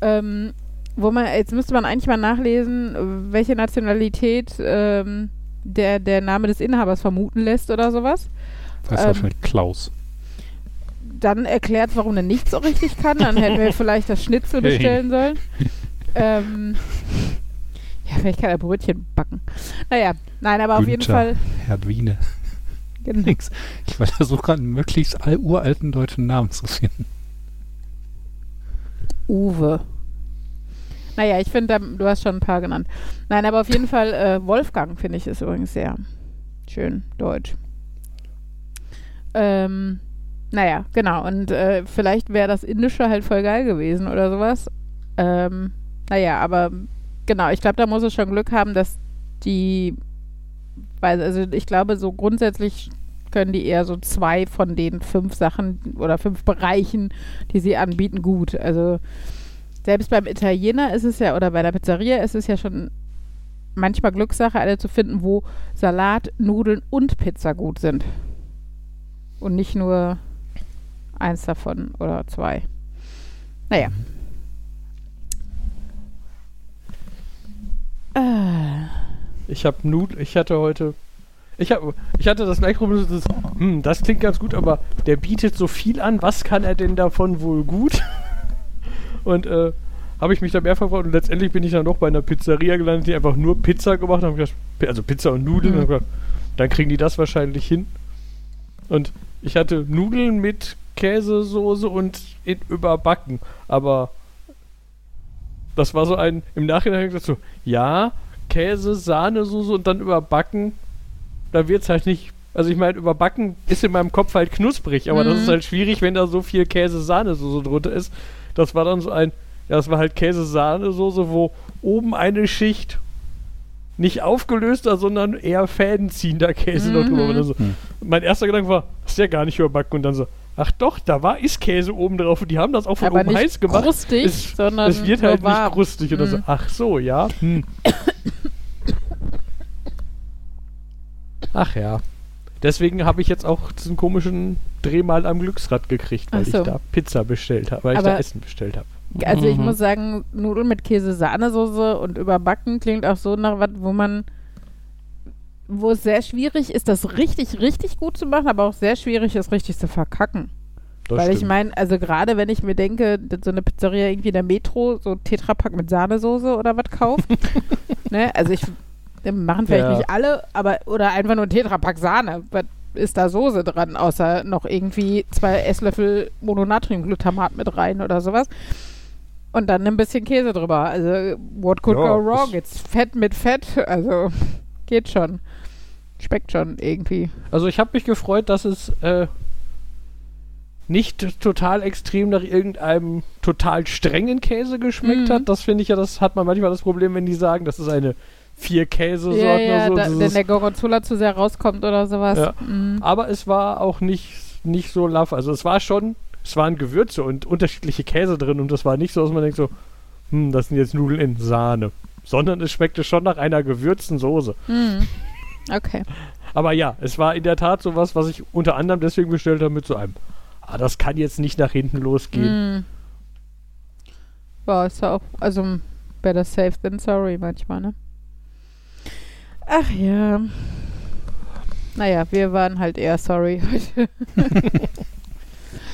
Ähm, wo man, jetzt müsste man eigentlich mal nachlesen, welche Nationalität ähm, der, der Name des Inhabers vermuten lässt oder sowas Das heißt Ähm, wahrscheinlich Klaus. dann erklärt, warum er nicht so richtig kann. Dann hätten wir *laughs* vielleicht das Schnitzel bestellen sollen. *laughs* ähm, ja, vielleicht kann er Brötchen backen. Naja, nein, aber auf jeden Günther. Fall. Herr Wiene. *laughs* Genau. Nix. Ich versuche gerade einen möglichst all uralten deutschen Namen zu finden. Uwe. Naja, ich finde, du hast schon ein paar genannt. Nein, aber auf jeden Fall äh, Wolfgang, finde ich, ist übrigens sehr schön deutsch. Ähm, naja, genau. Und äh, vielleicht wäre das Indische halt voll geil gewesen oder sowas. Ähm, naja, aber genau, ich glaube, da muss es schon Glück haben, dass die, also ich glaube, so grundsätzlich können die eher so zwei von den fünf Sachen oder fünf Bereichen, die sie anbieten, gut. Also selbst beim Italiener ist es ja, oder bei der Pizzeria ist es ja schon manchmal Glückssache, eine zu finden, wo Salat, Nudeln und Pizza gut sind. Und nicht nur eins davon oder zwei. Naja. Ah. Ich habe Nudel, ich hatte heute, ich habe, ich hatte das gleiche Problem, das, hm, das klingt ganz gut, aber der bietet so viel an, was kann er denn davon wohl gut? *laughs* Und äh, habe ich mich da mehrfach gefragt und letztendlich bin ich dann doch bei einer Pizzeria gelandet, die einfach nur Pizza gemacht haben. Gedacht, also Pizza und Nudeln. Mhm. Und hab gedacht, dann kriegen die das wahrscheinlich hin. Und ich hatte Nudeln mit Käsesoße und überbacken. Aber das war so ein, im Nachhinein gesagt so, ja, Käse, Sahnesoße und dann überbacken, da wird's halt nicht. Also ich meine, überbacken ist in meinem Kopf halt knusprig, aber das Mhm. ist halt schwierig, wenn da so viel Käse-Sahnesoße drunter ist. Das war dann so ein, ja, das war halt Käse-Sahnesoße, wo oben eine Schicht nicht aufgelöster, sondern eher fädenziehender Käse noch drüber. Mhm. war. dann so, Hm. mein erster Gedanke war, das ist ja gar nicht überbacken. Und dann so, ach doch, da war ist Käse oben drauf und die haben das auch von Aber oben nicht heiß gemacht. krustig, es, sondern es wird halt warm. nicht krustig oder so. Mhm. Ach so, ja. Hm. Ach ja. Deswegen habe ich jetzt auch diesen komischen Drehmal am Glücksrad gekriegt, weil so. ich da Pizza bestellt habe, weil ich Aber- da Essen bestellt habe. Also ich Mhm. muss sagen, Nudeln mit Käse-Sahnesoße und überbacken klingt auch so nach was, wo man, wo es sehr schwierig ist, das richtig, richtig gut zu machen, aber auch sehr schwierig ist, richtig zu verkacken. Das Weil ich stimmt. meine, also gerade wenn ich mir denke, dass so eine Pizzeria irgendwie in der Metro so Tetrapack mit Sahnesoße oder was kauft, *laughs* ne, also ich machen vielleicht Ja. nicht alle, aber oder einfach nur ein Tetrapack Sahne. Was ist da Soße dran, außer noch irgendwie zwei Esslöffel Mononatriumglutamat mit rein oder sowas. Und dann ein bisschen Käse drüber. Also, what could Ja, go wrong? Jetzt Fett mit Fett. Also, geht schon. Schmeckt schon irgendwie. Also ich habe mich gefreut, dass es äh, nicht total extrem nach irgendeinem total strengen Käse geschmeckt Mhm. hat. Das finde ich ja, das hat man manchmal das Problem, wenn die sagen, das ist eine vier Käsesorten Ja, ja, oder so. da, wenn der Gorgonzola zu sehr rauskommt oder sowas. Ja. Mhm. aber es war auch nicht, nicht so laff. Also es war schon, es waren Gewürze und unterschiedliche Käse drin und das war nicht so, dass man denkt so, hm, das sind jetzt Nudeln in Sahne. Sondern es schmeckte schon nach einer gewürzten Soße. Mhm. Okay. Aber ja, es war in der Tat sowas, was ich unter anderem deswegen bestellt habe mit so einem. Ah, das kann jetzt nicht nach hinten losgehen. Mhm. Ja, ist ja auch, also better safe than sorry manchmal, ne? Ach ja. Naja, wir waren halt eher sorry heute. *laughs*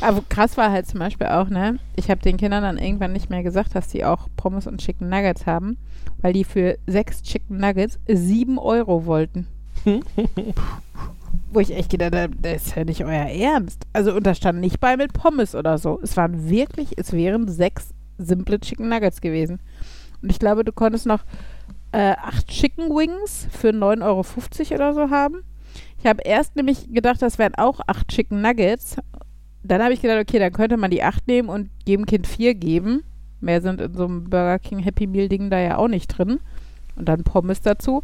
Aber krass war halt zum Beispiel auch, ne? Ich habe den Kindern dann irgendwann nicht mehr gesagt, dass die auch Pommes und Chicken Nuggets haben, weil die für sechs Chicken Nuggets sieben Euro wollten. Wo ich echt gedacht habe, das ist ja nicht euer Ernst. Also, und da stand nicht bei mit Pommes oder so. Es waren wirklich, es wären sechs simple Chicken Nuggets gewesen. Und ich glaube, du konntest noch äh, acht Chicken Wings für 9,50 Euro oder so haben. Ich habe erst nämlich gedacht, das wären auch acht Chicken Nuggets. Dann habe ich gedacht, okay, dann könnte man die acht nehmen und jedem Kind vier geben. Mehr sind in so einem Burger King Happy Meal Ding da ja auch nicht drin. Und dann Pommes dazu.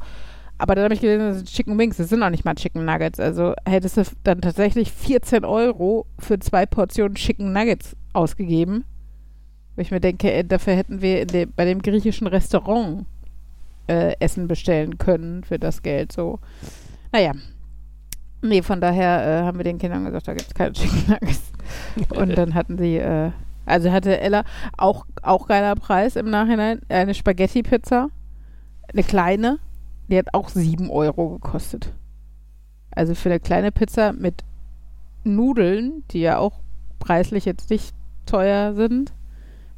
Aber dann habe ich gelesen, das sind Chicken Wings, das sind auch nicht mal Chicken Nuggets. Also hättest du dann tatsächlich 14 Euro für zwei Portionen Chicken Nuggets ausgegeben. Wo ich mir denke, ey, dafür hätten wir in dem, bei dem griechischen Restaurant äh, Essen bestellen können für das Geld. So. Naja. Nee, von daher äh, haben wir den Kindern gesagt, da gibt es keine Chicken Nuggets. *laughs* Und dann hatten sie, äh, also hatte Ella auch, auch geiler Preis im Nachhinein, eine Spaghetti-Pizza. Eine kleine, die hat auch 7 Euro gekostet. Also für eine kleine Pizza mit Nudeln, die ja auch preislich jetzt nicht teuer sind,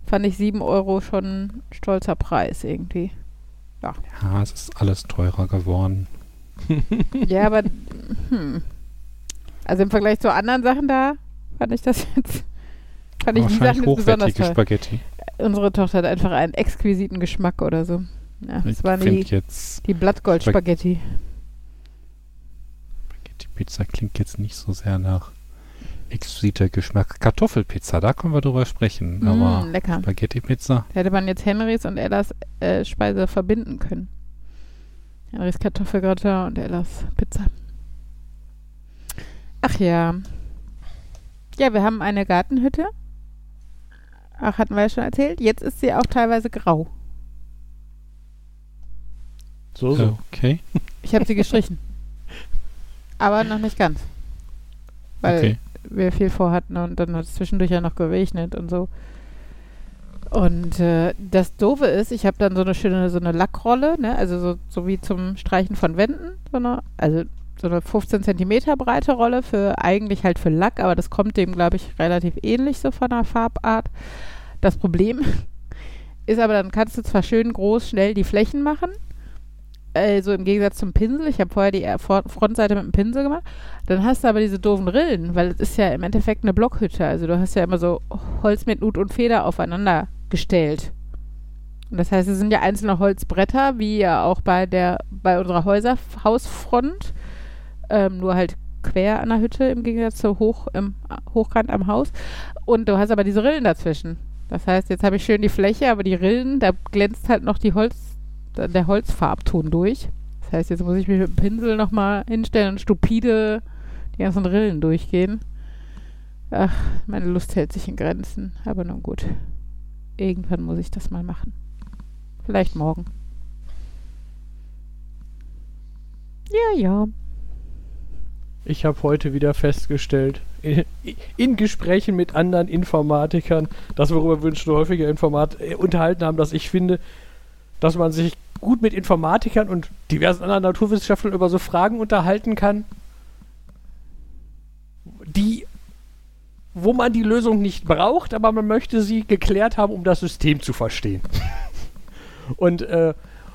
fand ich 7 Euro schon ein stolzer Preis irgendwie. Ja, es ist alles teurer geworden. *laughs* ja, aber hm. also im Vergleich zu anderen Sachen da fand ich das jetzt fand ich die Sachen jetzt besonders toll. Spaghetti. Unsere Tochter hat einfach einen exquisiten Geschmack oder so. Ja, das waren die, die Blattgold-Spaghetti. Spaghetti-Pizza klingt jetzt nicht so sehr nach exquisiter Geschmack. Kartoffelpizza, da können wir drüber sprechen. Mm, aber lecker. Spaghetti-Pizza. Da hätte man jetzt Henrys und Ellas äh, Speise verbinden können. Henrys Kartoffelgratin und Ellas Pizza. Ach ja. Ja, wir haben eine Gartenhütte. Ach, hatten wir ja schon erzählt. Jetzt ist sie auch teilweise grau. So, so. Okay. Ich habe sie gestrichen. Aber noch nicht ganz. Weil okay. wir viel vorhatten und dann hat es zwischendurch ja noch geregnet und so. Und äh, das Doofe ist, ich habe dann so eine schöne, so eine Lackrolle, ne? also so, so wie zum Streichen von Wänden, so eine, also so eine 15 Zentimeter breite Rolle für eigentlich halt für Lack, aber das kommt dem, glaube ich, relativ ähnlich so von der Farbart. Das Problem *laughs* ist aber, dann kannst du zwar schön groß, schnell die Flächen machen, also im Gegensatz zum Pinsel, ich habe vorher die Frontseite mit dem Pinsel gemacht, dann hast du aber diese doofen Rillen, weil es ist ja im Endeffekt eine Blockhütte. Also du hast ja immer so Holz mit Nut und Feder aufeinander gestellt. Und das heißt, es sind ja einzelne Holzbretter, wie ja auch bei der bei unserer Häuser Hausfront, ähm, nur halt quer an der Hütte im Gegensatz zu hoch im Hochkant am Haus. Und du hast aber diese Rillen dazwischen. Das heißt, jetzt habe ich schön die Fläche, aber die Rillen, da glänzt halt noch die Holz der Holzfarbton durch. Das heißt, jetzt muss ich mich mit dem Pinsel nochmal hinstellen und stupide die ganzen Rillen durchgehen. Ach, meine Lust hält sich in Grenzen, aber nun gut. Irgendwann muss ich das mal machen. Vielleicht morgen. Ja, ja. Ich habe heute wieder festgestellt, in, in, Gesprächen mit anderen Informatikern, das worüber wir uns schon häufiger Informat äh, unterhalten haben, dass ich finde, dass man sich gut mit Informatikern und diversen anderen Naturwissenschaftlern über so Fragen unterhalten kann, die, wo man die Lösung nicht braucht, aber man möchte sie geklärt haben, um das System zu verstehen. *laughs* und äh,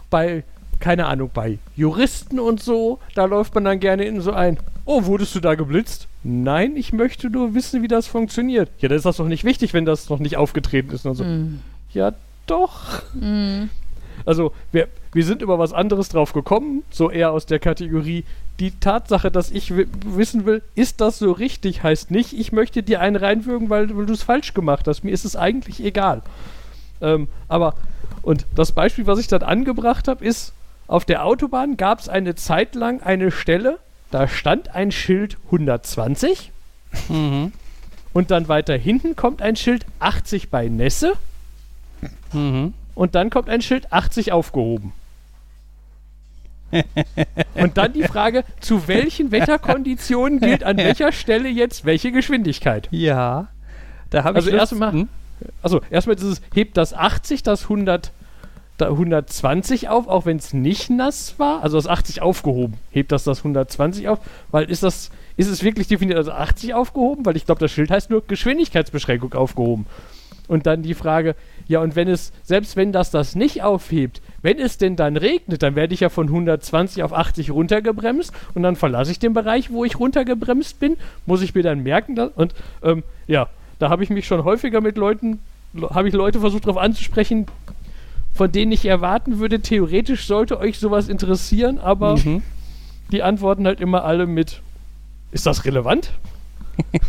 bei, keine Ahnung, bei Juristen und so, da läuft man dann gerne in so ein, oh, wurdest du da geblitzt? Nein, ich möchte nur wissen, wie das funktioniert. Ja, dann ist das doch nicht wichtig, wenn das noch nicht aufgetreten ist. Und so. Mm. Ja, doch. Mm. Also, wir, wir sind über was anderes drauf gekommen, so eher aus der Kategorie, die Tatsache, dass ich wissen will, ist das so richtig, heißt nicht, ich möchte dir einen reinwürgen, weil, weil du es falsch gemacht hast. Mir ist es eigentlich egal. Ähm, aber, und das Beispiel, was ich dann angebracht habe, ist, auf der Autobahn gab es eine Zeit lang eine Stelle, da stand ein Schild 120. Mhm. Und dann weiter hinten kommt ein Schild 80 bei Nässe. Mhm und dann kommt ein Schild 80 aufgehoben. und dann die Frage, zu welchen Wetterkonditionen gilt an welcher Stelle jetzt welche Geschwindigkeit? Ja, da habe also ich erstmal, hm? also erstmal dieses hebt das 80, das 100 da 120 auf, auch wenn es nicht nass war, also das 80 aufgehoben, hebt das das 120 auf, weil ist das ist es wirklich definiert also 80 aufgehoben, weil ich glaube das Schild heißt nur Geschwindigkeitsbeschränkung aufgehoben. Und dann die Frage, ja, und wenn es, selbst wenn das das nicht aufhebt, wenn es denn dann regnet, dann werde ich ja von 120 auf 80 runtergebremst und dann verlasse ich den Bereich, wo ich runtergebremst bin, muss ich mir dann merken, dass, und ähm, ja, da habe ich mich schon häufiger mit Leuten, habe ich Leute versucht darauf anzusprechen, von denen ich erwarten würde, theoretisch sollte euch sowas interessieren, aber Mhm. die antworten halt immer alle mit, ist das relevant? *laughs*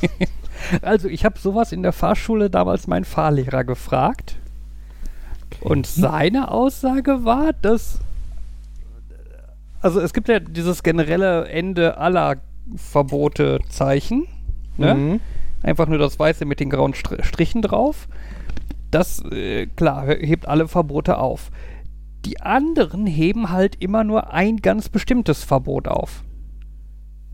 Also ich habe sowas in der Fahrschule damals meinen Fahrlehrer gefragt. Und seine Aussage war, dass also es gibt ja dieses generelle Ende aller Verbote Zeichen. Ne? Mhm. Einfach nur das Weiße mit den grauen Str Strichen drauf. Das, äh, klar, hebt alle Verbote auf. Die anderen heben halt immer nur ein ganz bestimmtes Verbot auf.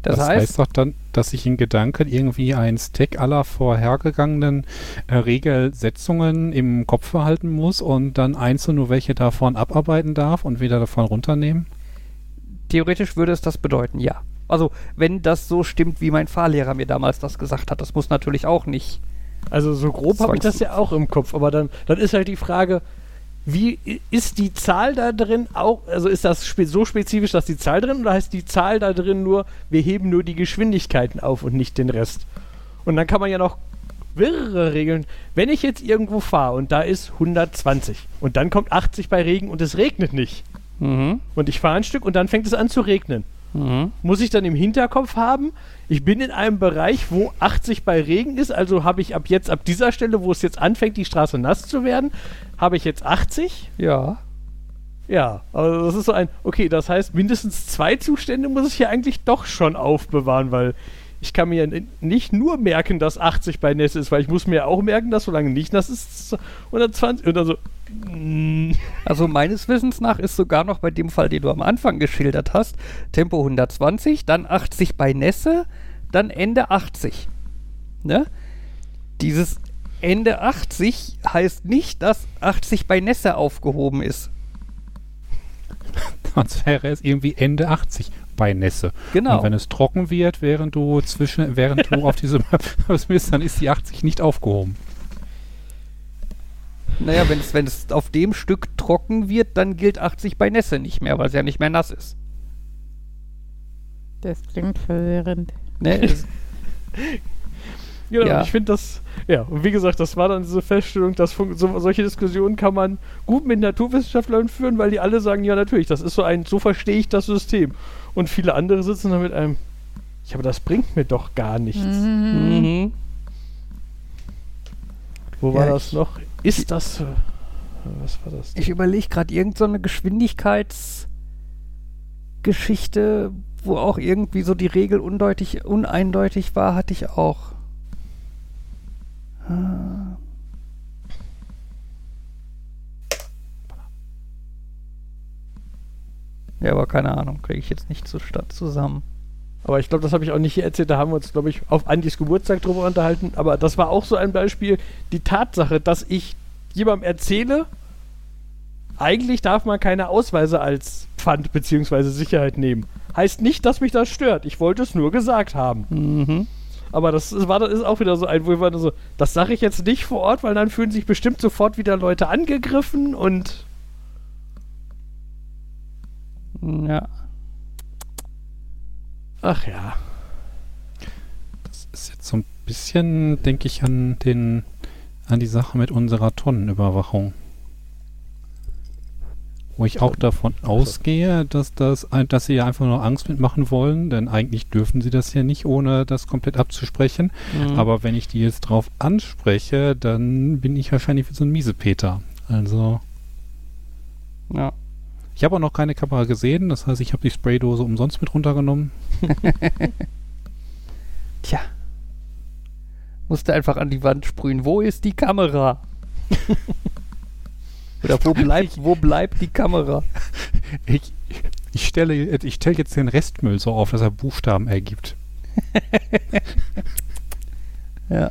Das, Das, heißt, heißt doch dann, dass sich in Gedanken irgendwie ein Stack aller vorhergegangenen äh, Regelsetzungen im Kopf behalten muss und dann einzeln nur welche davon abarbeiten darf und wieder davon runternehmen? theoretisch würde es das bedeuten, ja. Also, wenn das so stimmt, wie mein Fahrlehrer mir damals das gesagt hat, das muss natürlich auch nicht. Also so grob habe ich das ja auch im Kopf, aber dann, dann ist halt die Frage, wie ist die Zahl da drin auch, also ist das spe so spezifisch, dass die Zahl drin oder heißt die Zahl da drin nur, wir heben nur die Geschwindigkeiten auf und nicht den Rest? Und dann kann man ja noch wirre Regeln. Wenn ich jetzt irgendwo fahre und da ist 120 und dann kommt 80 bei Regen und es regnet nicht Mhm. und ich fahre ein Stück und dann fängt es an zu regnen, Mhm. muss ich dann im Hinterkopf haben, ich bin in einem Bereich, wo 80 bei Regen ist, also habe ich ab jetzt, ab dieser Stelle, wo es jetzt anfängt, die Straße nass zu werden, habe ich jetzt 80? Ja. Ja, also das ist so ein, okay, das heißt, mindestens zwei Zustände muss ich hier eigentlich doch schon aufbewahren, weil ich kann mir nicht nur merken, dass 80 bei Nässe ist, weil ich muss mir ja auch merken, dass solange nicht nass ist, 120 und dann so, Also meines Wissens nach ist sogar noch bei dem Fall, den du am Anfang geschildert hast, Tempo 120, dann 80 bei Nässe, dann Ende 80. Ne? Dieses Ende 80 heißt nicht, dass 80 bei Nässe aufgehoben ist. *laughs* Sonst wäre es irgendwie Ende 80 bei Nässe. Genau. Und wenn es trocken wird, während du zwischen, während du *laughs* auf diese *laughs* was bist, dann ist die 80 nicht aufgehoben. Naja, wenn es auf dem Stück trocken wird, dann gilt 80 bei Nässe nicht mehr, weil es ja nicht mehr nass ist. Das klingt verwirrend. Ne? *laughs* Genau, Ja. ich finde das, ja, und wie gesagt, das war dann diese Feststellung, dass so, solche Diskussionen kann man gut mit Naturwissenschaftlern führen, weil die alle sagen, ja natürlich, das ist so ein, so verstehe ich das System. Und viele andere sitzen da mit einem, ja, aber das bringt mir doch gar nichts. Mhm. mhm. Wo war Ja, das noch? Ist das, äh, was war das? Ich überlege gerade irgendeine so eine Geschwindigkeitsgeschichte, wo auch irgendwie so die Regel undeutig, uneindeutig war, hatte ich auch. Ah. Ja, aber keine Ahnung, kriege ich jetzt nicht zur Stadt zusammen. Aber ich glaube, das habe ich auch nicht hier erzählt. Da haben wir uns, glaube ich, auf Andys Geburtstag drüber unterhalten. Aber das war auch so ein Beispiel. Die Tatsache, dass ich jemandem erzähle, eigentlich darf man keine Ausweise als Pfand bzw. Sicherheit nehmen. Heißt nicht, dass mich das stört. Ich wollte es nur gesagt haben. Mhm. Aber das ist, war, das ist auch wieder so ein, wo ich war so, das sage ich jetzt nicht vor Ort, weil dann fühlen sich bestimmt sofort wieder Leute angegriffen und Ja. Ach ja. Das ist jetzt so ein bisschen, denke ich, an den, an die Sache mit unserer Tonnenüberwachung. Wo ich auch davon ausgehe, dass das, dass sie ja einfach nur Angst mitmachen wollen, denn eigentlich dürfen sie das ja nicht, ohne das komplett abzusprechen. Mhm. Aber wenn ich die jetzt drauf anspreche, dann bin ich wahrscheinlich wie so ein Miesepeter. Also, ja. Ich habe auch noch keine Kamera gesehen, das heißt, ich habe die Spraydose umsonst mit runtergenommen. *laughs* Tja. Musste einfach an die Wand sprühen. Wo ist die Kamera? *laughs* Oder wo bleibt, wo bleibt die Kamera? *laughs* Ich, ich stelle, ich stelle jetzt den Restmüll so auf, dass er Buchstaben ergibt. Ja.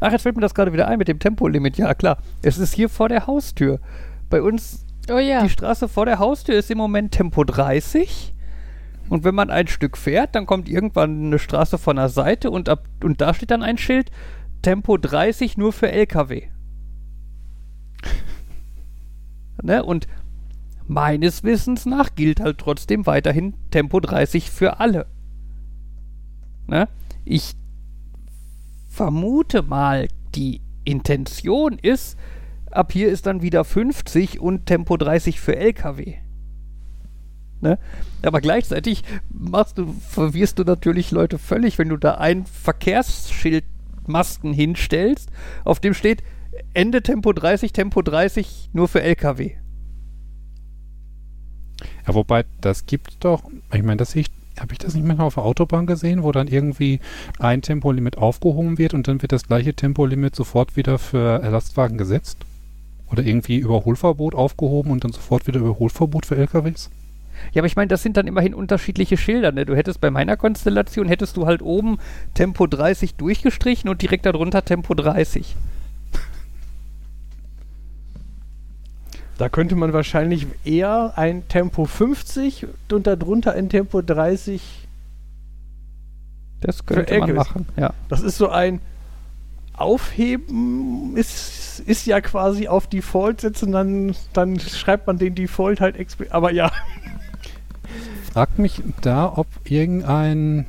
Ach, jetzt fällt mir das gerade wieder ein mit dem Tempolimit. Ja, klar. Es ist hier vor der Haustür. Bei uns, Oh ja. die Straße vor der Haustür ist im Moment Tempo 30. Und wenn man ein Stück fährt, dann kommt irgendwann eine Straße von der Seite und, ab, und da steht dann ein Schild Tempo 30 nur für LKW. *laughs* ne? Und meines Wissens nach gilt halt trotzdem weiterhin Tempo 30 für alle. Ne? Ich vermute mal, die Intention ist, ab hier ist dann wieder 50 und Tempo 30 für LKW. Ne? Aber gleichzeitig machst du, verwirrst du natürlich Leute völlig, wenn du da ein Verkehrsschildmasten hinstellst, auf dem steht Ende Tempo 30, Tempo 30 nur für LKW. Ja, wobei, das gibt doch, ich meine, das ich, habe ich das nicht manchmal auf der Autobahn gesehen, wo dann irgendwie ein Tempolimit aufgehoben wird und dann wird das gleiche Tempolimit sofort wieder für Lastwagen gesetzt? Oder irgendwie Überholverbot aufgehoben und dann sofort wieder Überholverbot für LKWs? Ja, aber ich meine, das sind dann immerhin unterschiedliche Schilder. Ne? Du hättest bei meiner Konstellation, hättest du halt oben Tempo 30 durchgestrichen und direkt darunter Tempo 30. Da könnte man wahrscheinlich eher ein Tempo 50 und darunter ein Tempo 30. Das könnte man LKWs. machen, ja. Das ist so ein Aufheben ist, ist ja quasi auf Default setzen, dann, dann schreibt man den Default halt. Aber ja, Fragt mich da, ob irgendein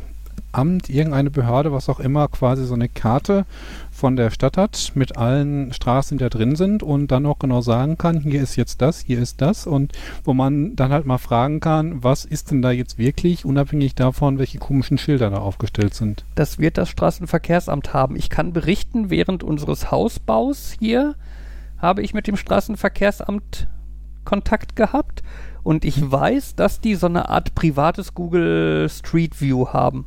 Amt, irgendeine Behörde, was auch immer, quasi so eine Karte von der Stadt hat mit allen Straßen, die da drin sind und dann auch genau sagen kann, hier ist jetzt das, hier ist das und wo man dann halt mal fragen kann, was ist denn da jetzt wirklich, unabhängig davon, welche komischen Schilder da aufgestellt sind. Das wird das Straßenverkehrsamt haben. Ich kann berichten, während unseres Hausbaus hier habe ich mit dem Straßenverkehrsamt Kontakt gehabt und ich weiß, dass die so eine Art privates Google Street View haben.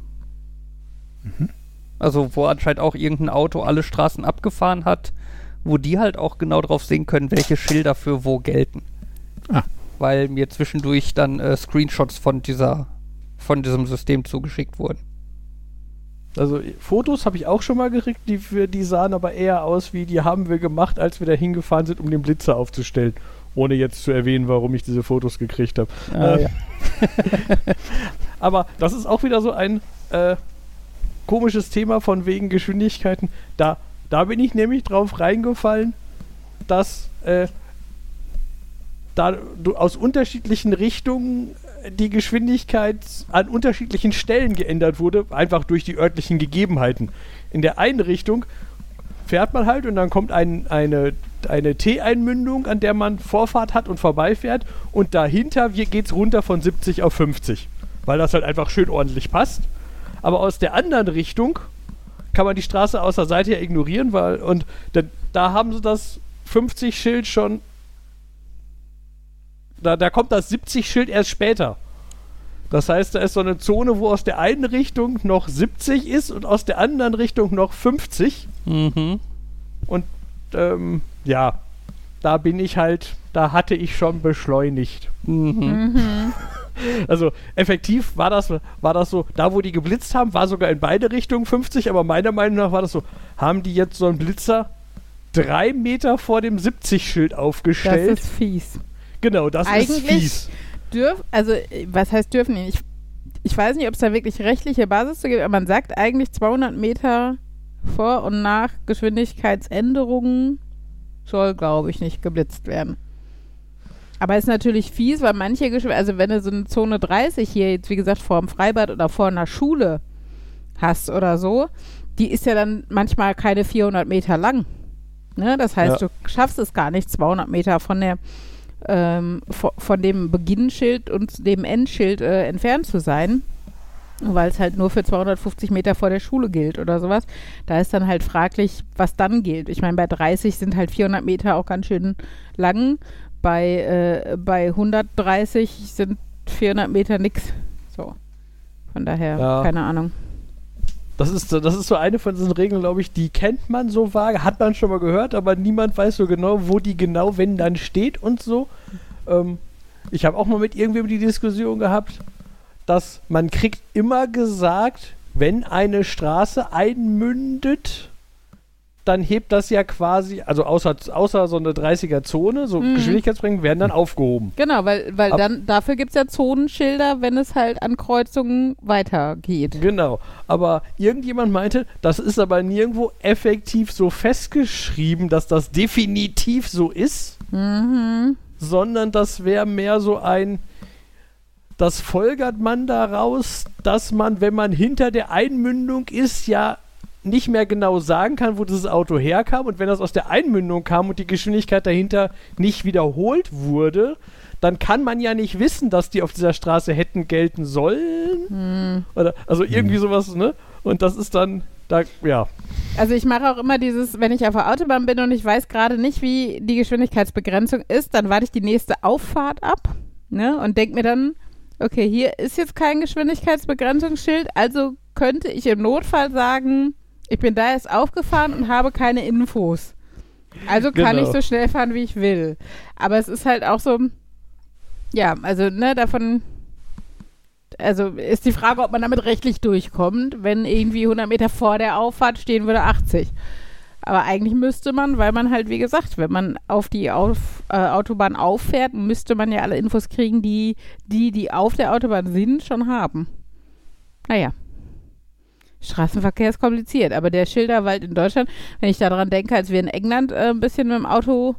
Mhm. Also wo anscheinend auch irgendein Auto alle Straßen abgefahren hat, wo die halt auch genau drauf sehen können, welche Schilder für wo gelten. Ah. Weil mir zwischendurch dann äh, Screenshots von dieser von diesem System zugeschickt wurden. also Fotos habe ich auch schon mal gekriegt, die, für, die sahen aber eher aus wie, die haben wir gemacht, als wir da hingefahren sind, um den Blitzer aufzustellen. Ohne jetzt zu erwähnen, warum ich diese Fotos gekriegt habe. Ah, Äh, ja. *laughs* Aber das ist auch wieder so ein äh, komisches Thema von wegen Geschwindigkeiten. Da, da bin ich nämlich drauf reingefallen, dass äh, da du aus unterschiedlichen Richtungen die Geschwindigkeit an unterschiedlichen Stellen geändert wurde, einfach durch die örtlichen Gegebenheiten. In der einen Richtung fährt man halt und dann kommt ein, eine, eine T-Einmündung, an der man Vorfahrt hat und vorbeifährt und dahinter geht es runter von 70 auf 50, weil das halt einfach schön ordentlich passt. Aber aus der anderen Richtung kann man die Straße aus der Seite ja ignorieren, weil und da, da haben sie das 50-Schild schon. Da, da kommt das 70-Schild erst später. Das heißt, da ist so eine Zone, wo aus der einen Richtung noch 70 ist und aus der anderen Richtung noch 50. Mhm. Und ähm, ja, da bin ich halt, da hatte ich schon beschleunigt. Mhm. Mhm. Also effektiv war das, war das so, da wo die geblitzt haben, war sogar in beide Richtungen 50, aber meiner Meinung nach war das so, haben die jetzt so einen Blitzer drei Meter vor dem 70-Schild Das aufgestellt? ist fies. genau, das ist Eigentlich- fies. Dürf, also was heißt dürfen? Ich, ich weiß nicht, ob es da wirklich rechtliche Basis zu gibt, aber man sagt eigentlich 200 Meter vor und nach Geschwindigkeitsänderungen soll, glaube ich, nicht geblitzt werden. Aber ist natürlich fies, weil manche Geschw also wenn du so eine Zone 30 hier jetzt, wie gesagt, vor dem Freibad oder vor einer Schule hast oder so, die ist ja dann manchmal keine 400 Meter lang. Ne? Das heißt, Ja. du schaffst es gar nicht, 200 Meter von der ähm, von, von dem Beginnschild und dem Endschild äh, entfernt zu sein, weil es halt nur für 250 Meter vor der Schule gilt oder sowas. Da ist dann halt fraglich, was dann gilt. Ich meine, bei 30 sind halt 400 Meter auch ganz schön lang. Bei, äh, bei 130 sind 400 Meter nix. So. Von daher, Ja. keine Ahnung. Das ist, so- das ist so eine von diesen Regeln, glaube ich, die kennt man so vage, hat man schon mal gehört, aber niemand weiß so genau, wo die genau, wenn dann steht und so. Ähm, ich habe auch mal mit irgendwem die Diskussion gehabt, dass man kriegt immer gesagt, wenn eine Straße einmündet, dann hebt das ja quasi, also außer, außer so eine 30er-Zone, so Mhm. Geschwindigkeitsbeschränkungen werden dann aufgehoben. Genau, weil, weil Ab- dann dafür gibt es ja Zonenschilder, wenn es halt an Kreuzungen weitergeht. Genau. Aber irgendjemand meinte, das ist aber nirgendwo effektiv so festgeschrieben, dass das definitiv so ist, Mhm. sondern das wäre mehr so ein. Das folgert man daraus, dass man, wenn man hinter der Einmündung ist, ja nicht mehr genau sagen kann, wo dieses Auto herkam und wenn das aus der Einmündung kam und die Geschwindigkeit dahinter nicht wiederholt wurde, dann kann man ja nicht wissen, dass die auf dieser Straße hätten gelten sollen. Hm. Oder, also irgendwie sowas, ne? Und das ist dann, da, ja. Also ich mache auch immer dieses, wenn ich auf der Autobahn bin und ich weiß gerade nicht, wie die Geschwindigkeitsbegrenzung ist, dann warte ich die nächste Auffahrt ab ne, und denke mir dann, okay, hier ist jetzt kein Geschwindigkeitsbegrenzungsschild, also könnte ich im Notfall sagen, ich bin da erst aufgefahren und habe keine Infos. Also kann Genau. ich so schnell fahren, wie ich will. Aber es ist halt auch so, ja, also ne, davon, also ist die Frage, ob man damit rechtlich durchkommt, wenn irgendwie 100 Meter vor der Auffahrt stehen würde 80. Aber eigentlich müsste man, weil man halt, wie gesagt, wenn man auf die auf, äh, Autobahn auffährt, müsste man ja alle Infos kriegen, die die, die auf der Autobahn sind, schon haben. Naja. Straßenverkehr ist kompliziert, aber der Schilderwald in Deutschland, wenn ich daran denke, als wir in England äh, ein bisschen mit dem Auto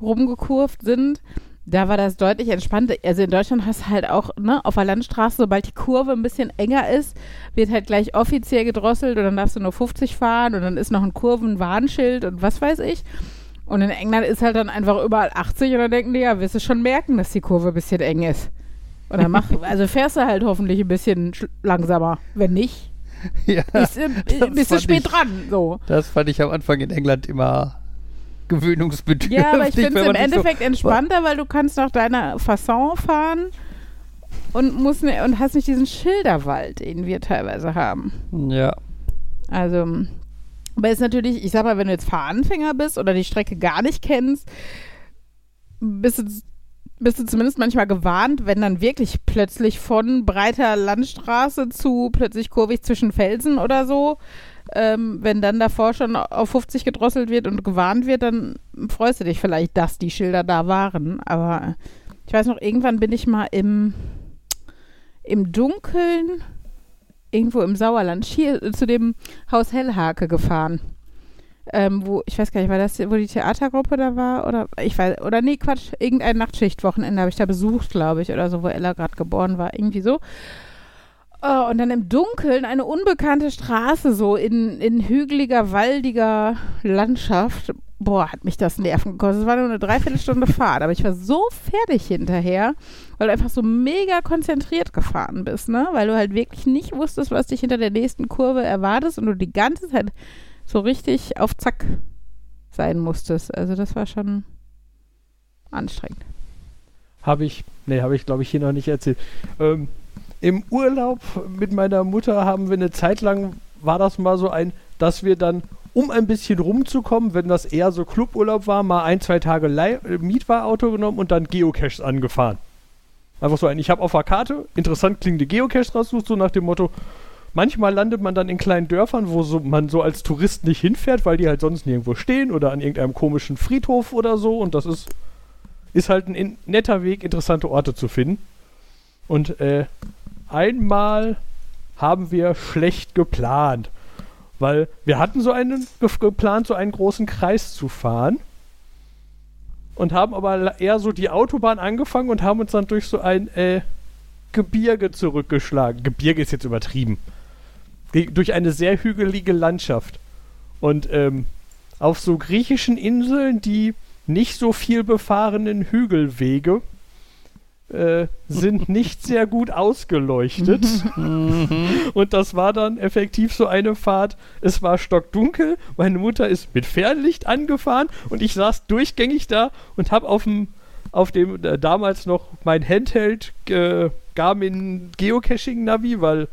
rumgekurvt sind, da war das deutlich entspannter. Also in Deutschland hast du halt auch, ne, auf der Landstraße, sobald die Kurve ein bisschen enger ist, wird halt gleich offiziell gedrosselt und dann darfst du nur 50 fahren und dann ist noch ein Kurvenwarnschild und was weiß ich. Und in England ist halt dann einfach überall 80 und dann denken die, ja, wirst du schon merken, dass die Kurve ein bisschen eng ist. Und dann mach, *laughs* also fährst du halt hoffentlich ein bisschen sch- langsamer. Wenn nicht, *laughs* ja, ist, äh, das bist du spät ich- dran. So. das fand ich am Anfang in England immer gewöhnungsbedürftig. Ja, aber ich finde es im Endeffekt entspannter, weil du kannst nach deiner Fasson fahren und, musst ne, und hast nicht diesen Schilderwald, den wir teilweise haben. So, ja, Also, aber ist natürlich, ich sag mal, wenn du jetzt Fahranfänger bist oder die Strecke gar nicht kennst, bist du, bist du zumindest manchmal gewarnt, wenn dann wirklich plötzlich von breiter Landstraße zu plötzlich kurvig zwischen Felsen oder so, ähm, wenn dann davor schon auf 50 gedrosselt wird und gewarnt wird, dann freust du dich vielleicht, dass die Schilder da waren. Aber ich weiß noch, irgendwann bin ich mal im, im Dunkeln irgendwo im Sauerland hier äh, zu dem Haus Hellhake gefahren. Ähm, wo, ich weiß gar nicht, war das, wo die Theatergruppe da war? Oder ich weiß, oder nee, Quatsch, irgendein Nachtschichtwochenende habe ich da besucht, glaube ich, oder so, wo Ella gerade geboren war, irgendwie so. Oh, und dann im Dunkeln eine unbekannte Straße, so in, in hügeliger, waldiger Landschaft. Boah, hat mich das Nerven gekostet. Es war nur eine Dreiviertelstunde Fahrt, aber ich war so fertig hinterher, weil du einfach so mega konzentriert gefahren bist, ne? Weil du halt wirklich nicht wusstest, was dich hinter der nächsten Kurve erwartest und du die ganze Zeit so richtig auf Zack sein musstest. Also das war schon anstrengend. Habe ich, nee, habe ich glaube ich hier noch nicht erzählt. Ähm, Im Urlaub mit meiner Mutter haben wir eine Zeit lang, war das mal so ein, dass wir dann, um ein bisschen rumzukommen, wenn das eher so Cluburlaub war, mal ein, zwei Tage Leih Mietwagenauto genommen und dann Geocaches angefahren. Einfach so ein, ich habe auf der Karte interessant klingende Geocaches raussucht, so nach dem Motto, manchmal landet man dann in kleinen Dörfern, wo so, man so als Tourist nicht hinfährt, weil die halt sonst nirgendwo stehen oder an irgendeinem komischen Friedhof oder so und das ist ist halt ein in, netter Weg, interessante Orte zu finden. Und äh, einmal haben wir schlecht geplant, weil wir hatten so einen ge geplant, so einen großen Kreis zu fahren und haben aber eher so die Autobahn angefangen und haben uns dann durch so ein äh, Gebirge zurückgeschlagen. Gebirge ist jetzt übertrieben. Durch eine sehr hügelige Landschaft. Und ähm, auf so griechischen Inseln, die nicht so viel befahrenen Hügelwege äh, sind *laughs* nicht sehr gut ausgeleuchtet. *laughs* Und das war dann effektiv so eine Fahrt. Es war stockdunkel, meine Mutter ist mit Fernlicht angefahren und ich saß durchgängig da und habe auf dem auf dem äh, damals noch mein Handheld äh, Garmin Geocaching Navi, weil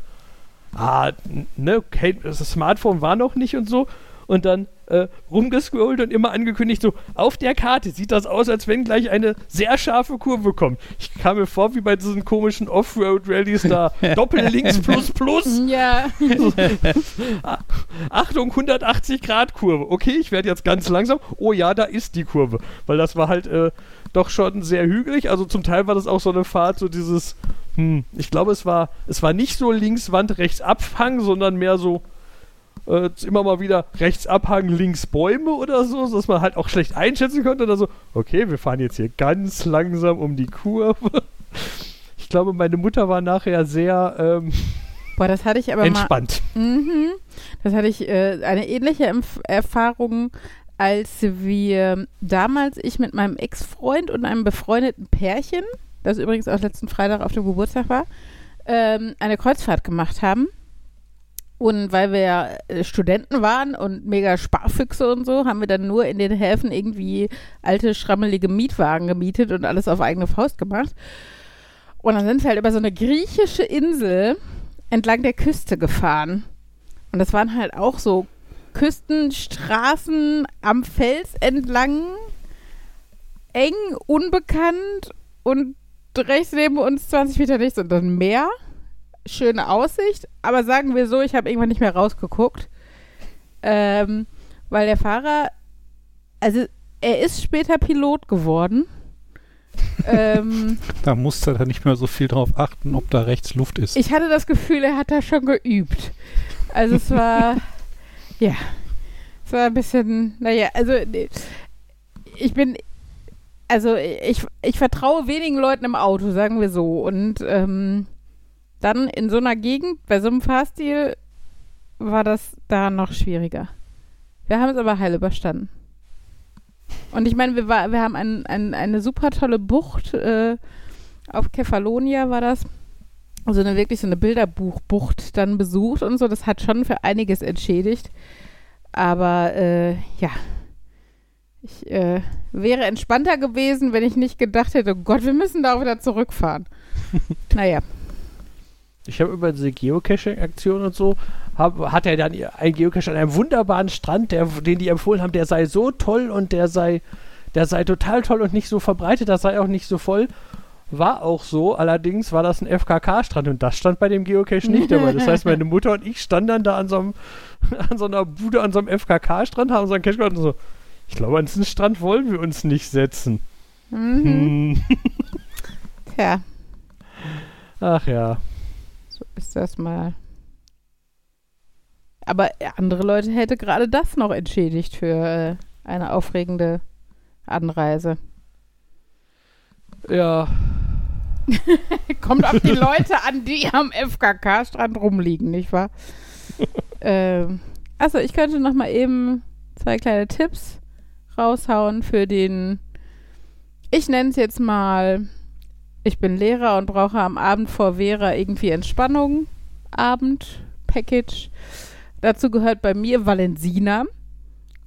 ah, ne, hey, das Smartphone war noch nicht und so und dann äh, rumgescrollt und immer angekündigt so, auf der Karte sieht das aus, als wenn gleich eine sehr scharfe Kurve kommt. Ich kam mir vor wie bei diesen komischen Offroad-Rallies da, *laughs* Doppellinks plus plus, *laughs* Ja, *laughs* Achtung, 180 Grad Kurve. Okay, ich werde jetzt ganz langsam. Oh ja, da ist die Kurve. Weil das war halt äh, doch schon sehr hügelig. Also zum Teil war das auch so eine Fahrt, so dieses, hm, ich glaube, es war, es war nicht so links Wand, rechts Abhang, sondern mehr so äh, immer mal wieder rechts Abhang, links Bäume oder so, dass man halt auch schlecht einschätzen konnte. Oder so, okay, wir fahren jetzt hier ganz langsam um die Kurve. *laughs* Ich glaube, meine Mutter war nachher sehr, ähm, Boah, das hatte ich aber Entspannt. mal. Mhm, das hatte ich äh, eine ähnliche Empf Erfahrung, als wir damals ich mit meinem Ex-Freund und einem befreundeten Pärchen, das übrigens auch letzten Freitag auf dem Geburtstag war, ähm, eine Kreuzfahrt gemacht haben. Und weil wir ja äh, Studenten waren und mega Sparfüchse und so, haben wir dann nur in den Häfen irgendwie alte, schrammelige Mietwagen gemietet und alles auf eigene Faust gemacht. Und dann sind wir halt über so eine griechische Insel entlang der Küste gefahren. Und das waren halt auch so Küstenstraßen am Fels entlang, eng, unbekannt und rechts neben uns 20 Meter nichts und dann Meer. Schöne Aussicht, aber sagen wir so, ich habe irgendwann nicht mehr rausgeguckt, ähm, weil der Fahrer, also er ist später Pilot geworden. *laughs* ähm, Da musste er nicht mehr so viel drauf achten, ob da rechts Luft ist. ich hatte das Gefühl, er hat da schon geübt. Also es war, *laughs* ja, es war ein bisschen, naja, also ich bin, also ich, ich vertraue wenigen Leuten im Auto, sagen wir so. Und ähm, dann in so einer Gegend, bei so einem Fahrstil, war das da noch schwieriger. Wir haben es aber heil überstanden. Und ich meine, wir, wir haben ein, ein, eine super tolle Bucht äh, auf Kefalonia war das. Also eine wirklich so eine Bilderbuchbucht dann besucht und so. Das hat schon für einiges entschädigt. Aber äh, ja, ich äh, wäre entspannter gewesen, wenn ich nicht gedacht hätte, oh Gott, wir müssen da auch wieder zurückfahren. *laughs* naja. Ich habe über diese Geocaching-Aktion und so, hab, hat er dann ein Geocache an einem wunderbaren Strand, der, den die empfohlen haben, der sei so toll und der sei, der sei total toll und nicht so verbreitet, das sei auch nicht so voll. War auch so, allerdings war das ein FKK-Strand und das stand bei dem Geocache nicht dabei. Das heißt, meine Mutter und ich standen dann da an so, einem, *laughs* an so einer Bude an so einem FKK-Strand, haben unseren Cache gemacht und so, ich glaube, an diesen Strand wollen wir uns nicht setzen. Mhm. Hm. Tja, Ach ja. so ist das mal. Aber andere Leute hätte gerade das noch entschädigt für äh, eine aufregende Anreise. Ja, *laughs* Kommt auf die Leute an, die am FKK-Strand rumliegen, nicht wahr? *laughs* ähm, achso, ich könnte noch mal eben zwei kleine Tipps raushauen für den, ich nenne es jetzt mal, ich bin Lehrer und brauche am Abend vor Vera irgendwie Entspannung, Abend, Package. Dazu gehört bei mir Valensina.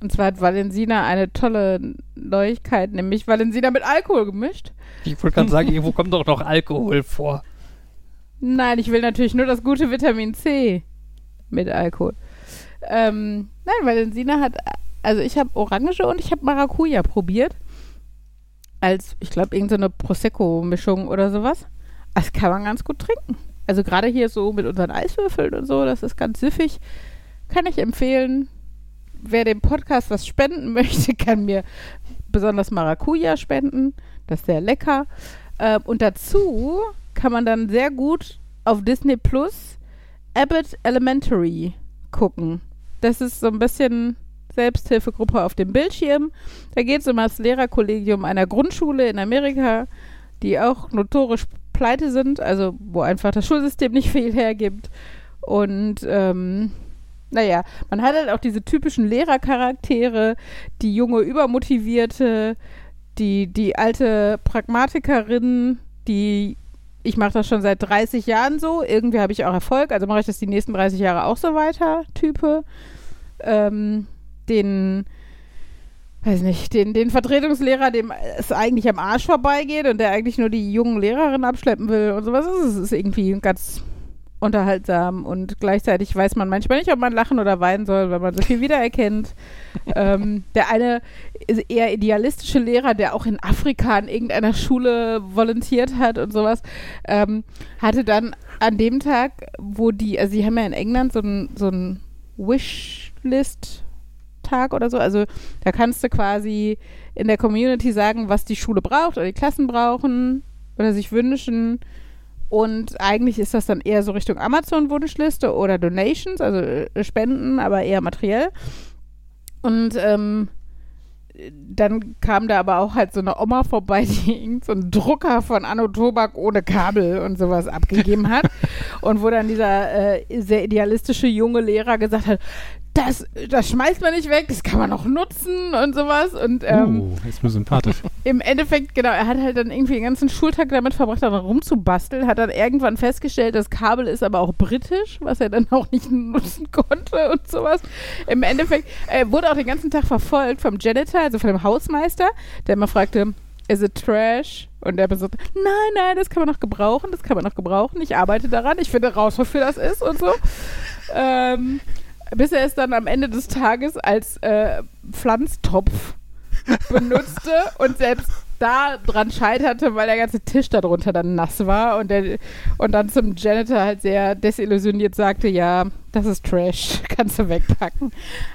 Und zwar hat Valensina eine tolle Neuigkeit, nämlich Valensina mit Alkohol gemischt. Ich wollte gerade sagen, *laughs* irgendwo kommt doch noch Alkohol vor. Nein, ich will natürlich nur das gute Vitamin C mit Alkohol. Ähm, nein, Valensina hat, also ich habe Orange und ich habe Maracuja probiert. Als, ich glaube, irgendeine Prosecco-Mischung oder sowas. Das kann man ganz gut trinken. Also gerade hier so mit unseren Eiswürfeln und so, das ist ganz süffig. Kann ich empfehlen. Wer dem Podcast was spenden *laughs* möchte, kann mir besonders Maracuja spenden. Das ist sehr lecker. Ähm, und dazu kann man dann sehr gut auf Disney Plus Abbott Elementary gucken. Das ist so ein bisschen Selbsthilfegruppe auf dem Bildschirm. Da geht es um das Lehrerkollegium einer Grundschule in Amerika, die auch notorisch pleite sind, also wo einfach das Schulsystem nicht *laughs* viel hergibt. Und ähm, naja, man hat halt auch diese typischen Lehrercharaktere, die junge, übermotivierte, die, die alte Pragmatikerin, die ich mache das schon seit 30 Jahren so, irgendwie habe ich auch Erfolg, also mache ich das die nächsten 30 Jahre auch so weiter, Type. Ähm, den, weiß nicht, den, den Vertretungslehrer, dem es eigentlich am Arsch vorbeigeht und der eigentlich nur die jungen Lehrerinnen abschleppen will und sowas. Es ist irgendwie ganz unterhaltsam und gleichzeitig weiß man manchmal nicht, ob man lachen oder weinen soll, weil man so viel wiedererkennt. *laughs* ähm, der eine eher idealistische Lehrer, der auch in Afrika an irgendeiner Schule volontiert hat und sowas, ähm, hatte dann an dem Tag, wo die, also die haben ja in England so ein, so ein Wishlist-Tag oder so, also da kannst du quasi in der Community sagen, was die Schule braucht oder die Klassen brauchen oder sich wünschen. Und eigentlich ist das dann eher so Richtung Amazon-Wunschliste oder Donations, also äh, Spenden, aber eher materiell. Und ähm, dann kam da aber auch halt so eine Oma vorbei, *laughs* die irgend so einen Drucker von Anno Tobak ohne Kabel und sowas abgegeben hat. *laughs* und wo dann dieser äh, sehr idealistische junge Lehrer gesagt hat, das, das schmeißt man nicht weg, das kann man auch nutzen und sowas. Und ähm, uh, ist mir sympathisch. *laughs* im Endeffekt, genau, er hat halt dann irgendwie den ganzen Schultag damit verbracht, daran rumzubasteln, hat dann irgendwann festgestellt, das Kabel ist aber auch britisch, was er dann *laughs* auch nicht nutzen konnte und sowas. Im Endeffekt äh, wurde auch den ganzen Tag verfolgt vom Janitor, also von dem Hausmeister, der immer fragte, is it trash? Und der besagt, nein, nein, das kann man noch gebrauchen, das kann man noch gebrauchen. Ich arbeite daran, ich finde raus, wofür das ist und so. Ähm, bis er es dann am Ende des Tages als äh, Pflanztopf *laughs* benutzte und selbst da dran scheiterte, weil der ganze Tisch darunter dann nass war und, der, und dann zum Janitor halt sehr desillusioniert sagte, ja, das ist Trash, *laughs* kannst du wegpacken.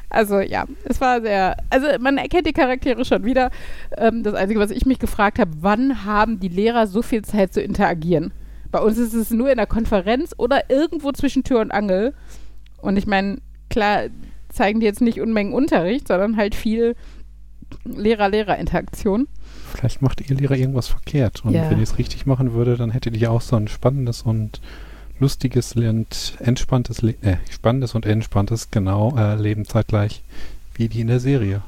Also ja, es war sehr, also man erkennt die Charaktere schon wieder. Ähm, das Einzige, was ich mich gefragt habe, wann haben die Lehrer so viel Zeit zu interagieren? Bei uns ist es nur in der Konferenz oder irgendwo zwischen Tür und Angel. Und ich meine, klar zeigen die jetzt nicht Unmengen Unterricht, sondern halt viel Lehrer-Lehrer-Interaktion. Vielleicht macht ihr Lehrer irgendwas verkehrt. Und Ja. wenn ihr es richtig machen würde, dann hättet ihr auch so ein spannendes und lustiges und entspanntes, Le äh, spannendes und entspanntes, genau, äh, Leben zeitgleich wie die in der Serie.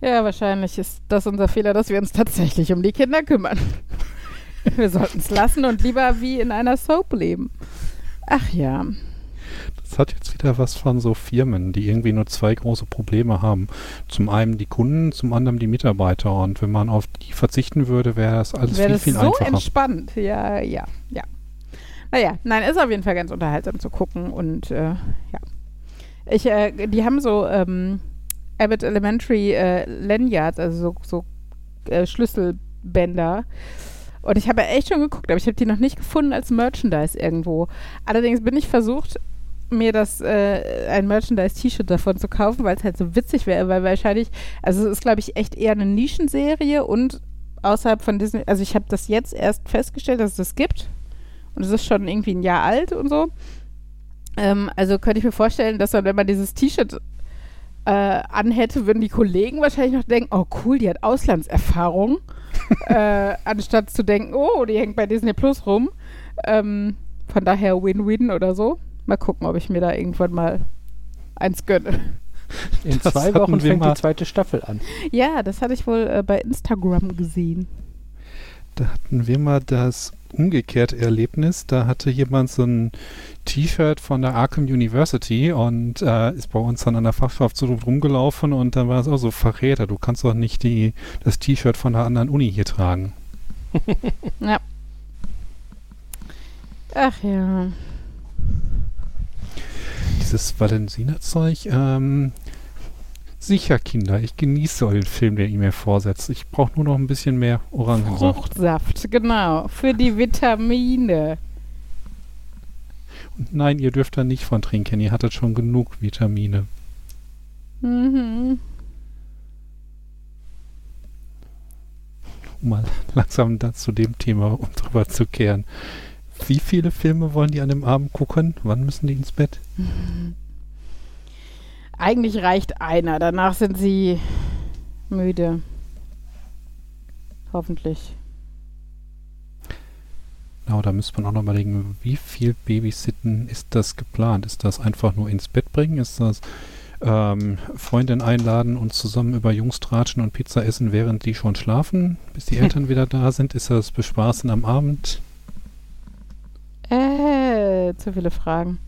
Ja, wahrscheinlich ist das unser Fehler, dass wir uns tatsächlich um die Kinder kümmern. *laughs* wir sollten es lassen und lieber wie in einer Soap leben. Ach ja. Das hat jetzt wieder was von so Firmen, die irgendwie nur zwei große Probleme haben. Zum einen die Kunden, zum anderen die Mitarbeiter. Und wenn man auf die verzichten würde, wäre das alles Wäre viel, das viel so einfacher. entspannt. Ja, ja, ja. Naja, nein, ist auf jeden Fall ganz unterhaltsam zu gucken und äh, ja. Ich, äh, die haben so ähm, Abbott Elementary äh, Lanyards, also so, so äh, Schlüsselbänder. Und ich habe echt schon geguckt, aber ich habe die noch nicht gefunden als Merchandise irgendwo. Allerdings bin ich versucht, mir das äh, ein Merchandise-T-Shirt davon zu kaufen, weil es halt so witzig wäre, weil wahrscheinlich, also es ist glaube ich echt eher eine Nischenserie und außerhalb von Disney, also ich habe das jetzt erst festgestellt, dass es das gibt und es ist schon irgendwie ein Jahr alt und so. Ähm, also könnte ich mir vorstellen, dass dann, wenn man dieses T-Shirt äh, anhätte, würden die Kollegen wahrscheinlich noch denken, oh cool, die hat Auslandserfahrung, *laughs* äh, anstatt zu denken, oh, die hängt bei Disney Plus rum. Ähm, von daher Win-Win oder so. Mal gucken, ob ich mir da irgendwann mal eins gönne. *laughs* In Das zwei Wochen fängt mal. die zweite Staffel an. Ja, das hatte ich wohl äh, bei Instagram gesehen. Da hatten wir mal das umgekehrte Erlebnis. Da hatte jemand so ein T-Shirt von der Arkham University und äh, ist bei uns dann an der Fachschaft so rumgelaufen und dann war es auch so Verräter. Du kannst doch nicht die, das T-Shirt von der anderen Uni hier tragen. *laughs* Ach ja. Dieses Valensina-Zeug, ähm, sicher Kinder, ich genieße den Film, den ihr mir vorsetzt. Ich brauche nur noch ein bisschen mehr Orangensaft. Fruchtsaft, genau. Für die Vitamine. Und nein, ihr dürft da nicht von trinken, ihr hattet schon genug Vitamine. Mhm. um mal *laughs* langsam da zu dem Thema um drüber zu kehren. Wie viele Filme wollen die an dem Abend gucken? Wann müssen die ins Bett? *laughs* Eigentlich reicht einer. Danach sind sie müde. Hoffentlich. Genau, da müsste man auch noch überlegen, wie viel Babysitten ist das geplant? Ist das einfach nur ins Bett bringen? Ist das ähm, Freundin einladen und zusammen über Jungs tratschen und Pizza essen, während die schon schlafen, bis die *laughs* Eltern wieder da sind? Ist das Bespaßen am Abend? Äh, zu viele Fragen.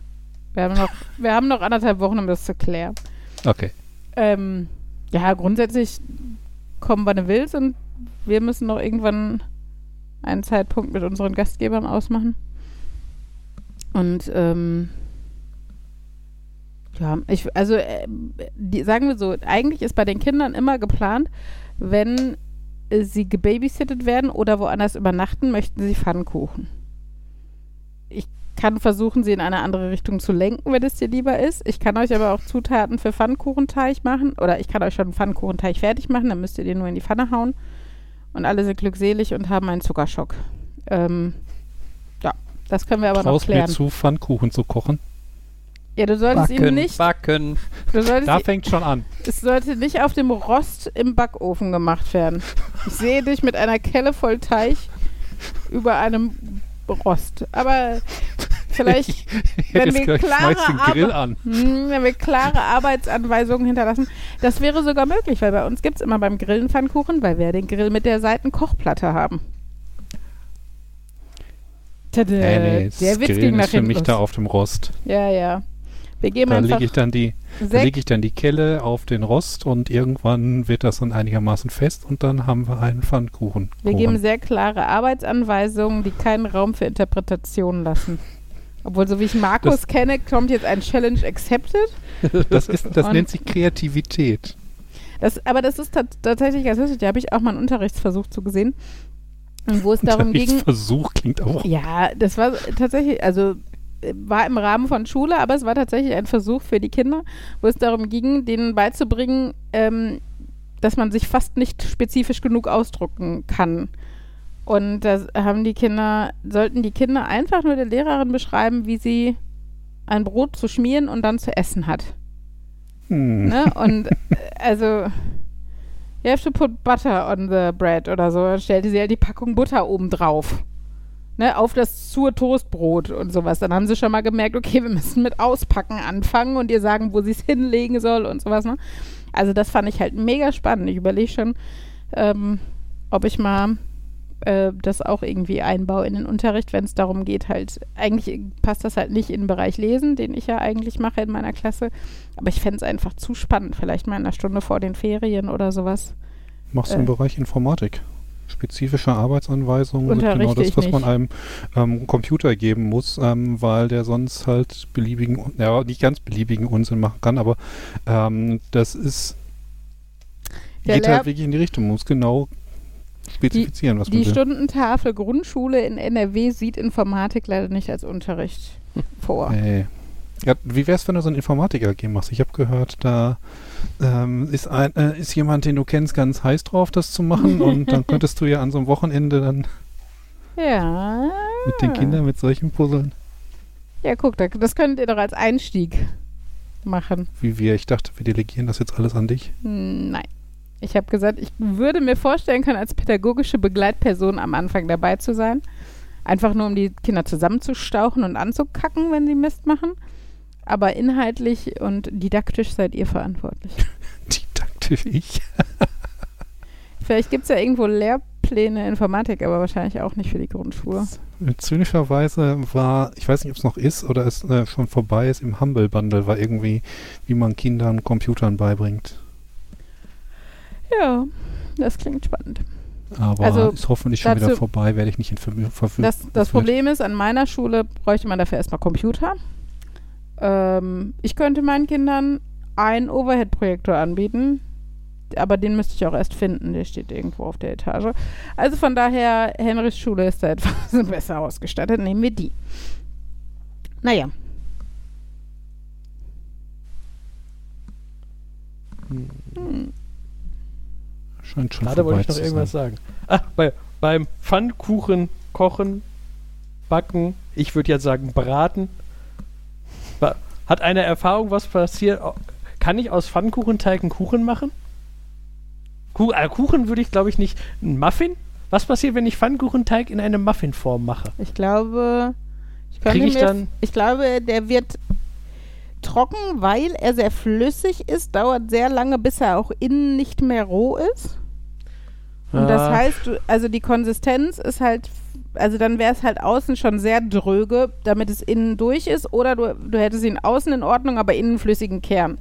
Wir haben noch, wir haben noch anderthalb Wochen, um das zu klären. Okay. Ähm, ja, grundsätzlich kommen, wann du willst und wir müssen noch irgendwann einen Zeitpunkt mit unseren Gastgebern ausmachen. Und ähm, ja, ich, also äh, die, sagen wir so, eigentlich ist bei den Kindern immer geplant, wenn äh, sie gebabysittet werden oder woanders übernachten, möchten sie Pfannkuchen. Ich kann versuchen, sie in eine andere Richtung zu lenken, wenn es dir lieber ist. Ich kann euch aber auch Zutaten für Pfannkuchenteig machen oder ich kann euch schon einen Pfannkuchenteig fertig machen, dann müsst ihr den nur in die Pfanne hauen und alle sind glückselig und haben einen Zuckerschock. Ähm, ja, das können wir aber noch Traust mir klären. zu, Pfannkuchen zu kochen? Ja, du solltest ihn Backen, nicht, backen. du solltest Da ihn, fängt schon an. es sollte nicht auf dem Rost im Backofen gemacht werden. Ich sehe dich mit einer Kelle voll Teig über einem Rost. Aber vielleicht, *laughs* wenn wir klare an. Hm, wenn wir klare Arbeitsanweisungen hinterlassen, das wäre sogar möglich, weil bei uns gibt es immer beim Grillen Pfannkuchen, weil wir den Grill mit der Seitenkochplatte haben. Tada, Nee, nee, der Witz ging Grillen nach ist für mich los. da auf dem Rost. Ja, ja. Wir geben Da einfach lege ich dann die, da sechs lege ich dann die Kelle auf den Rost und irgendwann wird das dann einigermaßen fest und dann haben wir einen Pfannkuchen. Wir geben sehr klare Arbeitsanweisungen, die keinen Raum für Interpretation lassen. Obwohl, so wie ich Markus Das- kenne, kommt jetzt ein Challenge accepted. *laughs* Das, ist, das Und- nennt sich Kreativität. Das, aber das ist tat- tatsächlich ganz lustig. Da habe ich auch mal einen Unterrichtsversuch zu gesehen, wo es darum ging. Versuch klingt auch. Ja, das war tatsächlich, also war im Rahmen von Schule, aber es war tatsächlich ein Versuch für die Kinder, wo es darum ging, denen beizubringen, ähm, dass man sich fast nicht spezifisch genug ausdrucken kann. Und das haben die Kinder, sollten die Kinder einfach nur der Lehrerin beschreiben, wie sie ein Brot zu schmieren und dann zu essen hat. Hm. Ne? Und äh, also, you have to put butter on the bread oder so. Dann stellte sie halt die Packung Butter oben drauf. Ne, auf das zur Toastbrot und sowas. Dann haben sie schon mal gemerkt, okay, wir müssen mit Auspacken anfangen und ihr sagen, wo sie es hinlegen soll und sowas. Ne? Also das fand ich halt mega spannend. Ich überlege schon, ähm, ob ich mal äh, das auch irgendwie einbaue in den Unterricht, wenn es darum geht, halt, eigentlich passt das halt nicht in den Bereich Lesen, den ich ja eigentlich mache in meiner Klasse. Aber ich fände es einfach zu spannend, vielleicht mal in einer Stunde vor den Ferien oder sowas. Machst du im äh, Bereich Informatik? Spezifische Arbeitsanweisungen sind genau das, was man einem ähm, Computer geben muss, ähm, weil der sonst halt beliebigen, ja, nicht ganz beliebigen Unsinn machen kann, aber ähm, das ist, Der geht Lehr- halt wirklich in die Richtung, muss genau spezifizieren, was man Die will. Stundentafel Grundschule in NRW sieht Informatik leider nicht als Unterricht *laughs* vor. Nee. Ja, wie wär's, wenn du so ein Informatik-AG machst? Ich habe gehört, da ähm, ist, ein, äh, ist jemand, den du kennst, ganz heiß drauf, das zu machen und *laughs* dann könntest du ja an so einem Wochenende dann Ja. mit den Kindern mit solchen Puzzeln, Ja, guck, da- das könnt ihr doch als Einstieg machen. wie wir. Ich dachte, wir delegieren das jetzt alles an dich. Hm, Nein. Ich habe gesagt, ich würde mir vorstellen können, als pädagogische Begleitperson am Anfang dabei zu sein. Einfach nur, um die Kinder zusammenzustauchen und anzukacken, wenn sie Mist machen. Aber inhaltlich und didaktisch seid ihr verantwortlich. *laughs* Didaktisch ich. *laughs* Vielleicht gibt es ja irgendwo Lehrpläne Informatik, aber wahrscheinlich auch nicht für die Grundschule. Zynischerweise war, ich weiß nicht, ob es noch ist oder es äh, schon vorbei ist, im Humble Bundle war irgendwie, wie man Kindern Computern beibringt. Ja, das klingt spannend. Aber Also, ist hoffentlich schon wieder vorbei, werde ich nicht in Verfügung. Das, das Problem ist, an meiner Schule bräuchte man dafür erstmal Computer. Ähm, ich könnte meinen Kindern einen Overhead-Projektor anbieten, aber den müsste ich auch erst finden. Der steht irgendwo auf der Etage. Also von daher, Henrys Schule ist da *laughs* etwas besser ausgestattet. Nehmen wir die. Naja, hm. Scheint schon Gerade wollte ich noch irgendwas sein. sagen. Ach, bei, beim Pfannkuchen kochen, backen, ich würde jetzt sagen braten. Hat einer Erfahrung, was passiert? Kann ich aus Pfannkuchenteig einen Kuchen machen? Kuh, äh, Kuchen würde ich, glaube ich, nicht. Ein Muffin? Was passiert, wenn ich Pfannkuchenteig in eine Muffinform mache? ich glaube, ich, Krieg ich mir, dann- ich glaube, der wird trocken, weil er sehr flüssig ist, dauert sehr lange, bis er auch innen nicht mehr roh ist. Und das Ah. heißt, also die Konsistenz ist halt, also dann wäre es halt außen schon sehr dröge, damit es innen durch ist, oder du, du hättest ihn außen in Ordnung, aber innen flüssigen Kern.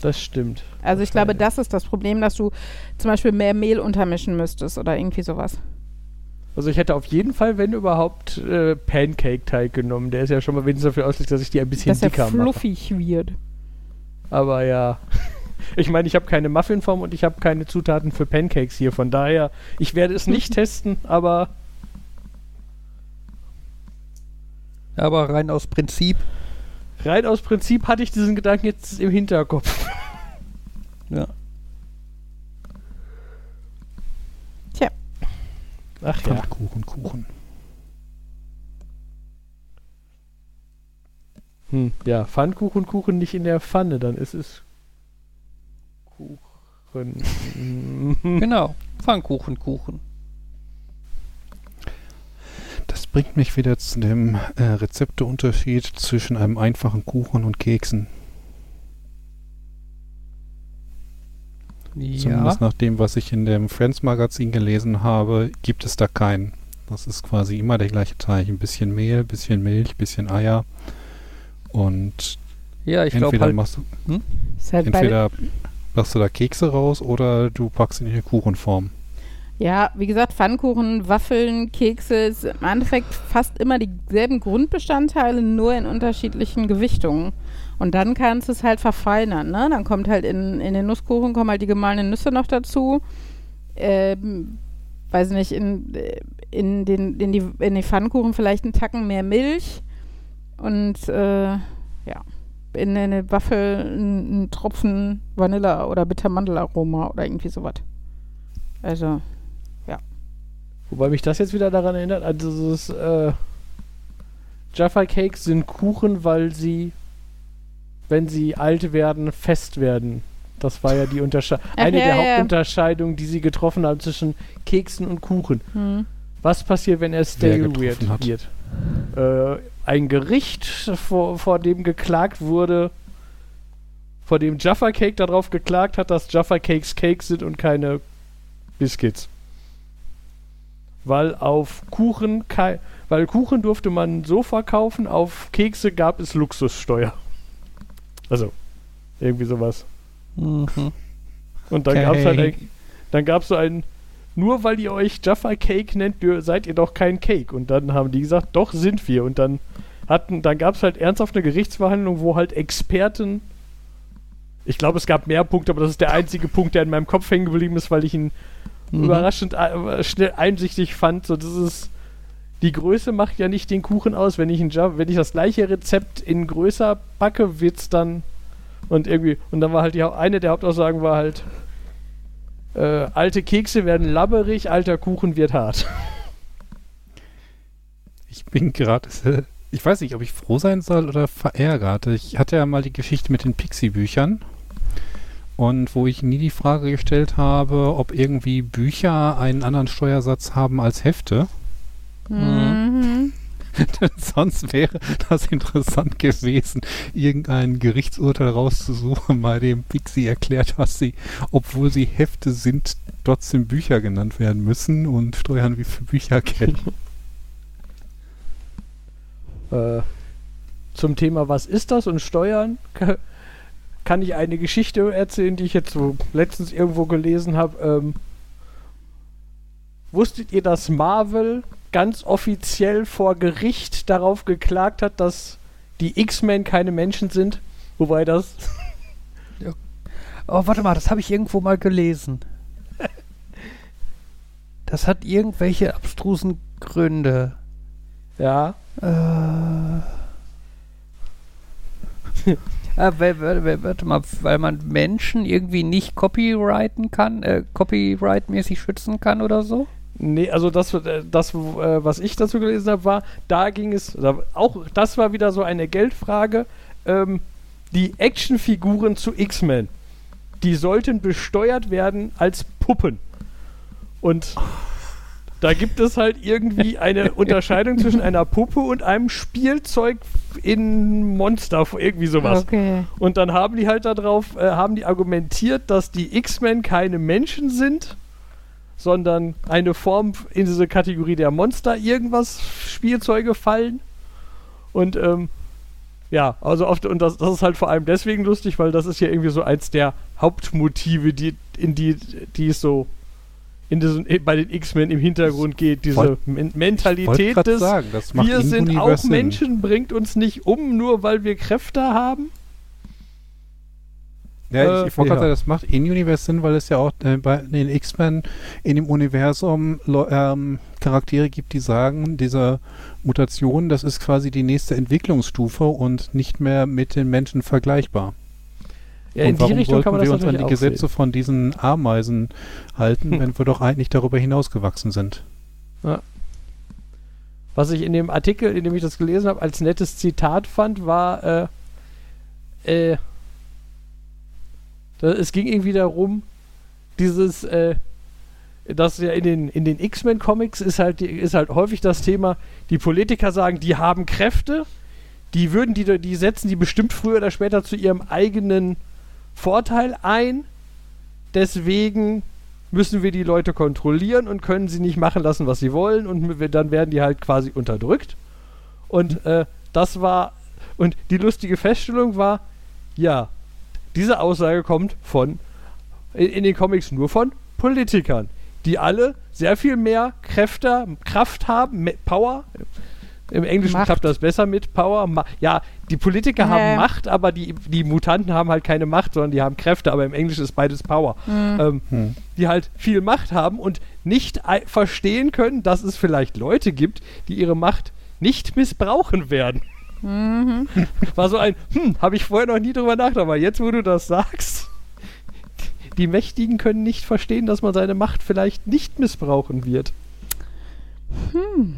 Das stimmt. Also ich glaube, das ist das Problem, dass du zum Beispiel mehr Mehl untermischen müsstest oder irgendwie sowas. Also ich hätte auf jeden Fall, wenn überhaupt, äh, Pancake-Teig genommen. Der ist ja schon mal wenigstens dafür ausgelegt, dass ich die ein bisschen dass er dicker mache. fluffig wird. Aber ja. *laughs* Ich meine, ich habe keine Muffinform und ich habe keine Zutaten für Pancakes hier. Von daher, ich werde es nicht *laughs* testen, aber Aber rein aus Prinzip. rein aus Prinzip hatte ich diesen Gedanken jetzt im Hinterkopf. *laughs* Ja. Ach ja. Pfannkuchen, Kuchen. Hm, ja, Pfannkuchen, Kuchen nicht in der Pfanne, dann ist es Kuchen. Genau. Pfannkuchen, Kuchen. Das bringt mich wieder zu dem äh, Rezepteunterschied zwischen einem einfachen Kuchen und Keksen. Ja. Zumindest nach dem, was ich in dem Friends-Magazin gelesen habe, gibt es da keinen. Das ist quasi immer der gleiche Teig. Ein bisschen Mehl, bisschen Milch, bisschen Eier. Und Ja, ich entweder, halt. machst, du- Ist halt entweder machst du da Kekse raus oder du packst ihn in eine Kuchenform. Ja, wie gesagt, Pfannkuchen, Waffeln, Kekse, im Endeffekt fast immer dieselben Grundbestandteile, nur in unterschiedlichen Gewichtungen. Und dann kannst du es halt verfeinern, ne? Dann kommt halt in, in den Nusskuchen kommen halt die gemahlenen Nüsse noch dazu. Ähm, weiß nicht, in, in, den, in, die, in die Pfannkuchen vielleicht einen Tacken mehr Milch. Und äh, ja, in eine Waffel ein, ein Tropfen Vanille- oder Bittermandelaroma oder irgendwie sowas. Also, Wobei mich das jetzt wieder daran erinnert, also das äh, Jaffa Cakes sind Kuchen, weil sie, wenn sie alt werden, fest werden. Das war ja die Untersche *laughs* Ach, eine ja, der ja. Hauptunterscheidungen, die sie getroffen haben zwischen Keksen und Kuchen. hm. Was passiert, wenn er stale hat. wird? Äh, ein Gericht, vor, vor dem geklagt wurde, vor dem Jaffa Cake darauf geklagt hat, dass Jaffa Cakes Cakes sind und keine Biscuits. Weil auf Kuchen, weil Kuchen durfte man so verkaufen, auf Kekse gab es Luxussteuer. Also, irgendwie sowas. Mhm. Und dann Okay. gab's halt ein, dann gab's so ein, nur weil ihr euch Jaffa Cake nennt, seid ihr doch kein Cake. Und dann haben die gesagt, doch sind wir. Und dann hatten, dann gab's halt ernsthaft eine Gerichtsverhandlung, wo halt Experten, ich glaube, es gab mehr Punkte, aber das ist der einzige Punkt, der in meinem Kopf hängen geblieben ist, weil ich ihn Mhm. überraschend äh, schnell einsichtig fand. So, das ist, die Größe macht ja nicht den Kuchen aus. Wenn ich, ein wenn ich das gleiche Rezept in größer backe, wird's dann und irgendwie, und dann war halt die, eine der Hauptaussagen war halt, äh, alte Kekse werden labberig, alter Kuchen wird hart. *laughs* Ich bin gerade, äh, ich weiß nicht, ob ich froh sein soll oder verärgert. Ich hatte ja mal die Geschichte mit den Pixie-Büchern. Und wo ich nie die Frage gestellt habe, ob irgendwie Bücher einen anderen Steuersatz haben als Hefte. Mhm. Denn *laughs* sonst wäre das interessant gewesen, irgendein Gerichtsurteil rauszusuchen, bei dem Pixie erklärt, was sie, obwohl sie Hefte sind, trotzdem Bücher genannt werden müssen und Steuern wie für Bücher gelten. Äh, zum Thema, was ist das und Steuern, kann ich eine Geschichte erzählen, die ich jetzt so letztens irgendwo gelesen habe. Ähm, wusstet ihr, dass Marvel ganz offiziell vor Gericht darauf geklagt hat, dass die X-Men keine Menschen sind? Wobei das *laughs* Oh, warte mal, das habe ich irgendwo mal gelesen. Das hat irgendwelche abstrusen Gründe. ja Äh. *laughs* Ah, wa- wa- wa- warte mal, weil man Menschen irgendwie nicht copyrighten kann, äh, copyright-mäßig schützen kann oder so? Nee, also das, äh, das äh, was ich dazu gelesen habe, war, da ging es, auch das war wieder so eine Geldfrage. Ähm, die Actionfiguren zu X-Men, die sollten besteuert werden als Puppen. Und da gibt es halt irgendwie eine *laughs* Unterscheidung zwischen einer Puppe und einem Spielzeug in Monster, irgendwie sowas. Okay. Und dann haben die halt darauf, äh, haben die argumentiert, dass die X-Men keine Menschen sind, sondern eine Form in diese Kategorie der Monster irgendwas Spielzeuge fallen. Und ähm, ja, also oft, und das, das ist halt vor allem deswegen lustig, weil das ist ja irgendwie so eins der Hauptmotive, die, in die, die es so in diesen, bei den X-Men im Hintergrund geht, diese Men Mentalität des sagen, wir sind auch Sinn. Menschen, bringt uns nicht um, nur weil wir Kräfte haben. Ja, Äh, ich, ich wollte ja. gerade sagen, das macht in Universe Sinn, weil es ja auch äh, bei den X-Men in dem Universum ähm, Charaktere gibt, die sagen, diese Mutation, das ist quasi die nächste Entwicklungsstufe und nicht mehr mit den Menschen vergleichbar. Ja, und in die warum Richtung kann man das wir uns an die Gesetze sehen. von diesen Ameisen halten, Hm. wenn wir doch eigentlich darüber hinausgewachsen sind? was ich in dem Artikel, in dem ich das gelesen habe, als nettes Zitat fand, war, äh, äh, da, es ging irgendwie darum, dieses, äh, dass ja in den, in den X-Men-Comics ist halt, ist halt häufig das Thema, die Politiker sagen, die haben Kräfte, die würden die, die setzen die bestimmt früher oder später zu ihrem eigenen Vorteil ein. Deswegen müssen wir die Leute kontrollieren und können sie nicht machen lassen, was sie wollen und dann werden die halt quasi unterdrückt. Und äh, das war, und die lustige Feststellung war, ja, diese Aussage kommt von, in, in den Comics nur von Politikern, die alle sehr viel mehr Kräfte, Kraft haben, Power, im Englischen Macht. klappt das besser mit Power. Ma ja, die Politiker ja. haben Macht, aber die, die Mutanten haben halt keine Macht, sondern die haben Kräfte, aber im Englischen ist beides Power. Mhm. Ähm, mhm. Die halt viel Macht haben und nicht verstehen können, dass es vielleicht Leute gibt, die ihre Macht nicht missbrauchen werden. Mhm. *laughs* War so ein, hm, habe ich vorher noch nie drüber nachgedacht, aber jetzt, wo du das sagst, die Mächtigen können nicht verstehen, dass man seine Macht vielleicht nicht missbrauchen wird. Hm.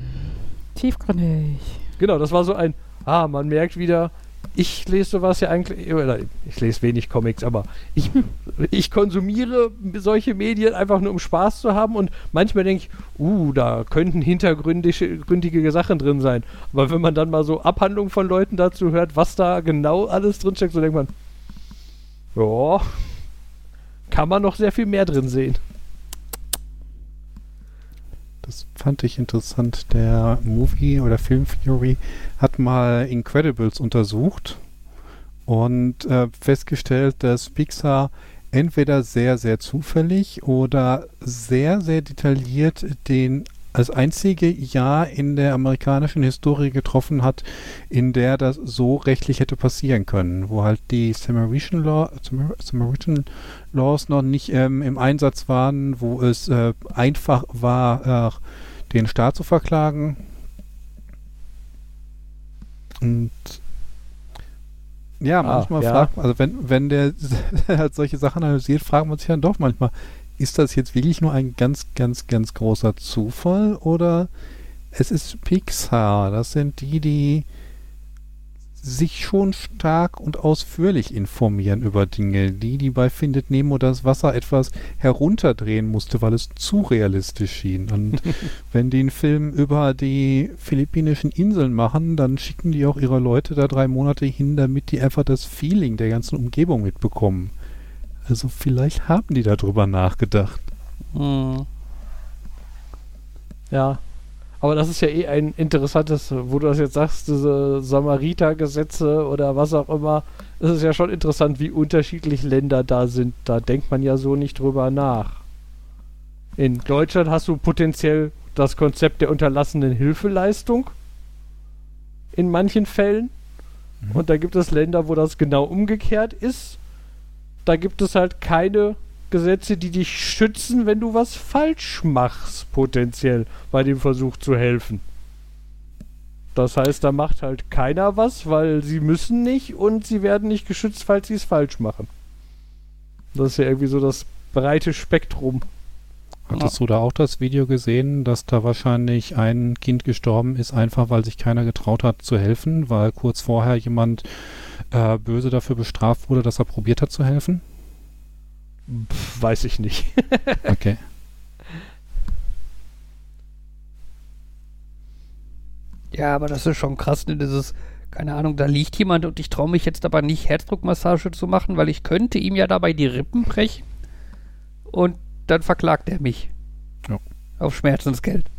Tiefgründig. Genau, das war so ein, ah, man merkt wieder, ich lese sowas ja eigentlich, oder ich lese wenig Comics, aber ich, *laughs* ich konsumiere solche Medien einfach nur um Spaß zu haben und manchmal denke ich, uh, da könnten hintergründige Sachen drin sein. Aber wenn man dann mal so Abhandlungen von Leuten dazu hört, was da genau alles drinsteckt, so denkt man, ja, kann man noch sehr viel mehr drin sehen. Das fand ich interessant. Der Movie oder Film Theory hat mal Incredibles untersucht und äh, festgestellt, dass Pixar entweder sehr, sehr zufällig oder sehr, sehr detailliert den als einzige Jahr in der amerikanischen Historie getroffen hat, in der das so rechtlich hätte passieren können, wo halt die Samaritan, Law, Samaritan Laws noch nicht ähm, im Einsatz waren, wo es äh, einfach war, äh, den Staat zu verklagen. Und ja, ah, manchmal ah, ja. fragt man, also wenn, wenn der *laughs* halt solche Sachen analysiert, fragt man sich dann doch manchmal, ist das jetzt wirklich nur ein ganz, ganz, ganz großer Zufall oder es ist Pixar? Das sind die, die sich schon stark und ausführlich informieren über Dinge. Die, die bei Findet Nemo das Wasser etwas herunterdrehen musste, weil es zu realistisch schien. Und *laughs* wenn die einen Film über die philippinischen Inseln machen, dann schicken die auch ihre Leute da drei Monate hin, damit die einfach das Feeling der ganzen Umgebung mitbekommen. Also vielleicht haben die darüber nachgedacht. Hm. Ja. Aber das ist ja eh ein interessantes, wo du das jetzt sagst, diese Samariter-Gesetze oder was auch immer. Es ist ja schon interessant, wie unterschiedlich Länder da sind. Da denkt man ja so nicht drüber nach. In Deutschland hast du potenziell das Konzept der unterlassenen Hilfeleistung. In manchen Fällen. Mhm. Und da gibt es Länder, wo das genau umgekehrt ist da gibt es halt keine Gesetze, die dich schützen, wenn du was falsch machst, potenziell bei dem Versuch zu helfen. Das heißt, da macht halt keiner was, weil sie müssen nicht und sie werden nicht geschützt, falls sie es falsch machen. Das ist ja irgendwie so das breite Spektrum. Hattest du da auch das Video gesehen, dass da wahrscheinlich ein Kind gestorben ist, einfach weil sich keiner getraut hat zu helfen, weil kurz vorher jemand äh, böse dafür bestraft wurde, dass er probiert hat zu helfen? Pff, weiß ich nicht. *laughs* okay. Ja, aber das ist schon krass, ne? Dieses, keine Ahnung, da liegt jemand und ich traue mich jetzt aber nicht, Herzdruckmassage zu machen, weil ich könnte ihm ja dabei die Rippen brechen und dann verklagt er mich. Ja. Auf Schmerzensgeld.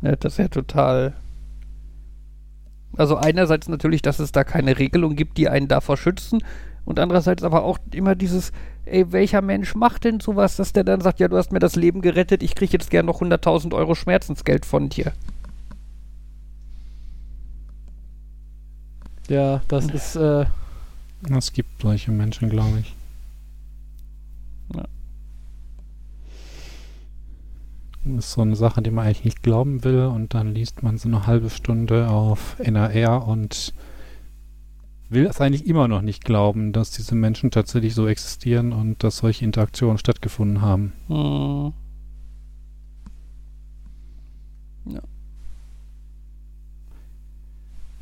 Ne, das ist ja total also einerseits natürlich, dass es da keine Regelung gibt, die einen davor schützen und andererseits aber auch immer dieses, ey, welcher Mensch macht denn sowas, dass der dann sagt, ja, du hast mir das Leben gerettet, ich kriege jetzt gern noch 100.000 Euro Schmerzensgeld von dir. Ja, das ist, äh... Es gibt solche Menschen, glaube ich. Ja. ist so eine Sache, die man eigentlich nicht glauben will und dann liest man so eine halbe Stunde auf NAR und will es eigentlich immer noch nicht glauben, dass diese Menschen tatsächlich so existieren und dass solche Interaktionen stattgefunden haben. Hm. Ja.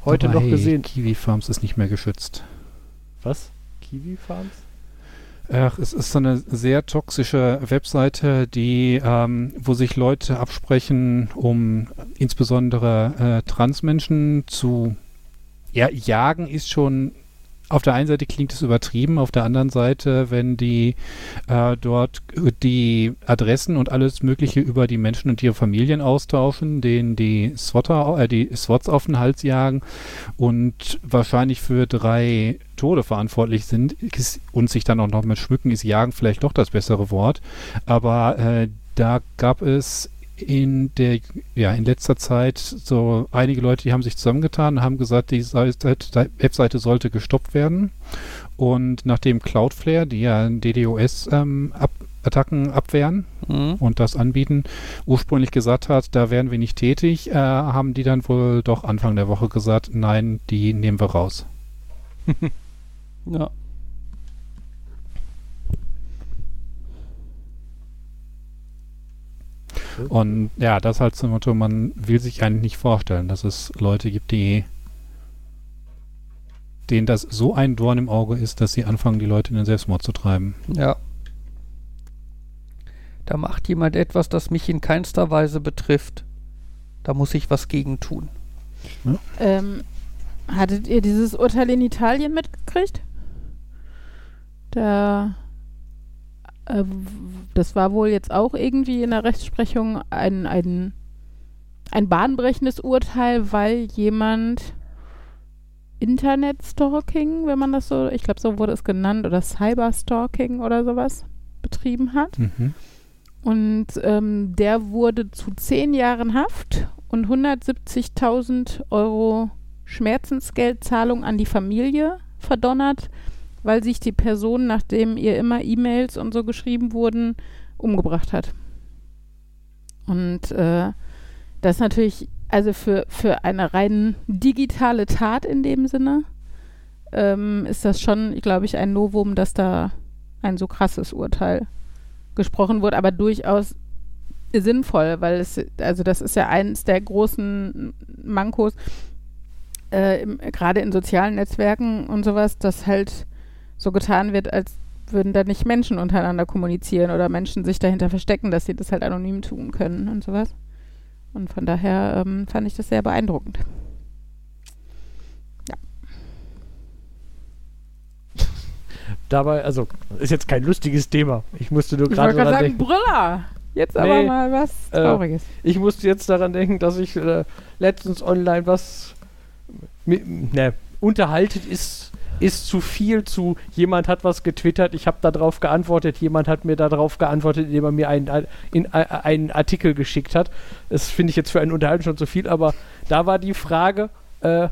heute Aber noch hey, gesehen. Kiwi Farms ist nicht mehr geschützt. Was? Kiwi Farms? Ach, es ist so eine sehr toxische Webseite, die, ähm, wo sich Leute absprechen, um insbesondere äh, Transmenschen zu ja, jagen, ist schon auf der einen Seite klingt es übertrieben, auf der anderen Seite, wenn die äh, dort die Adressen und alles Mögliche über die Menschen und ihre Familien austauschen, denen die, Swatter, äh, die SWATs auf den Hals jagen und wahrscheinlich für drei Tode verantwortlich sind und sich dann auch noch mit schmücken, ist jagen vielleicht doch das bessere Wort. Aber äh, da gab es in der, ja, in letzter Zeit so einige Leute, die haben sich zusammengetan, haben gesagt, die Seite, Webseite sollte gestoppt werden. Und nachdem Cloudflare, die ja DDoS-Attacken ähm, ab, abwehren Mhm. und das anbieten, ursprünglich gesagt hat, da wären wir nicht tätig, äh, haben die dann wohl doch Anfang der Woche gesagt, nein, die nehmen wir raus. *laughs* Ja. Und ja, das halt zum Motto, man will sich eigentlich nicht vorstellen, dass es Leute gibt, die denen das so ein Dorn im Auge ist, dass sie anfangen, die Leute in den Selbstmord zu treiben. Ja. Da macht jemand etwas, das mich in keinster Weise betrifft. Da muss ich was gegen tun. Ähm, hattet ihr dieses Urteil in Italien mitgekriegt? Da, äh, das war wohl jetzt auch irgendwie in der Rechtsprechung ein, ein, ein bahnbrechendes Urteil, weil jemand Internet-Stalking, wenn man das so, ich glaube, so wurde es genannt, oder Cyber-Stalking oder sowas betrieben hat. Mhm. Und ähm, der wurde zu zehn Jahren Haft und 170.000 Euro Schmerzensgeldzahlung an die Familie verdonnert, weil sich die Person, nachdem ihr immer E-Mails und so geschrieben wurden, umgebracht hat. Und äh, das ist natürlich, also für, für eine rein digitale Tat in dem Sinne, ähm, ist das schon, glaube ich, ein Novum, dass da ein so krasses Urteil gesprochen wurde, aber durchaus sinnvoll, weil es, also das ist ja eines der großen Mankos, äh, gerade in sozialen Netzwerken und sowas, dass halt so getan wird, als würden da nicht Menschen untereinander kommunizieren oder Menschen sich dahinter verstecken, dass sie das halt anonym tun können und sowas. Und von daher ähm, fand ich das sehr beeindruckend. *laughs* Dabei, also, ist jetzt kein lustiges Thema. Ich musste nur Ich gerade daran sagen, denken. Brüller! Jetzt aber Nee, mal was äh, Trauriges. Ich musste jetzt daran denken, dass ich äh, letztens online was ne, unterhaltet ist, ist zu viel zu jemand hat was getwittert, ich habe darauf geantwortet, jemand hat mir darauf geantwortet, indem er mir einen, in, äh, einen Artikel geschickt hat. Das finde ich jetzt für einen Unterhalten schon zu viel, aber da war die Frage, äh,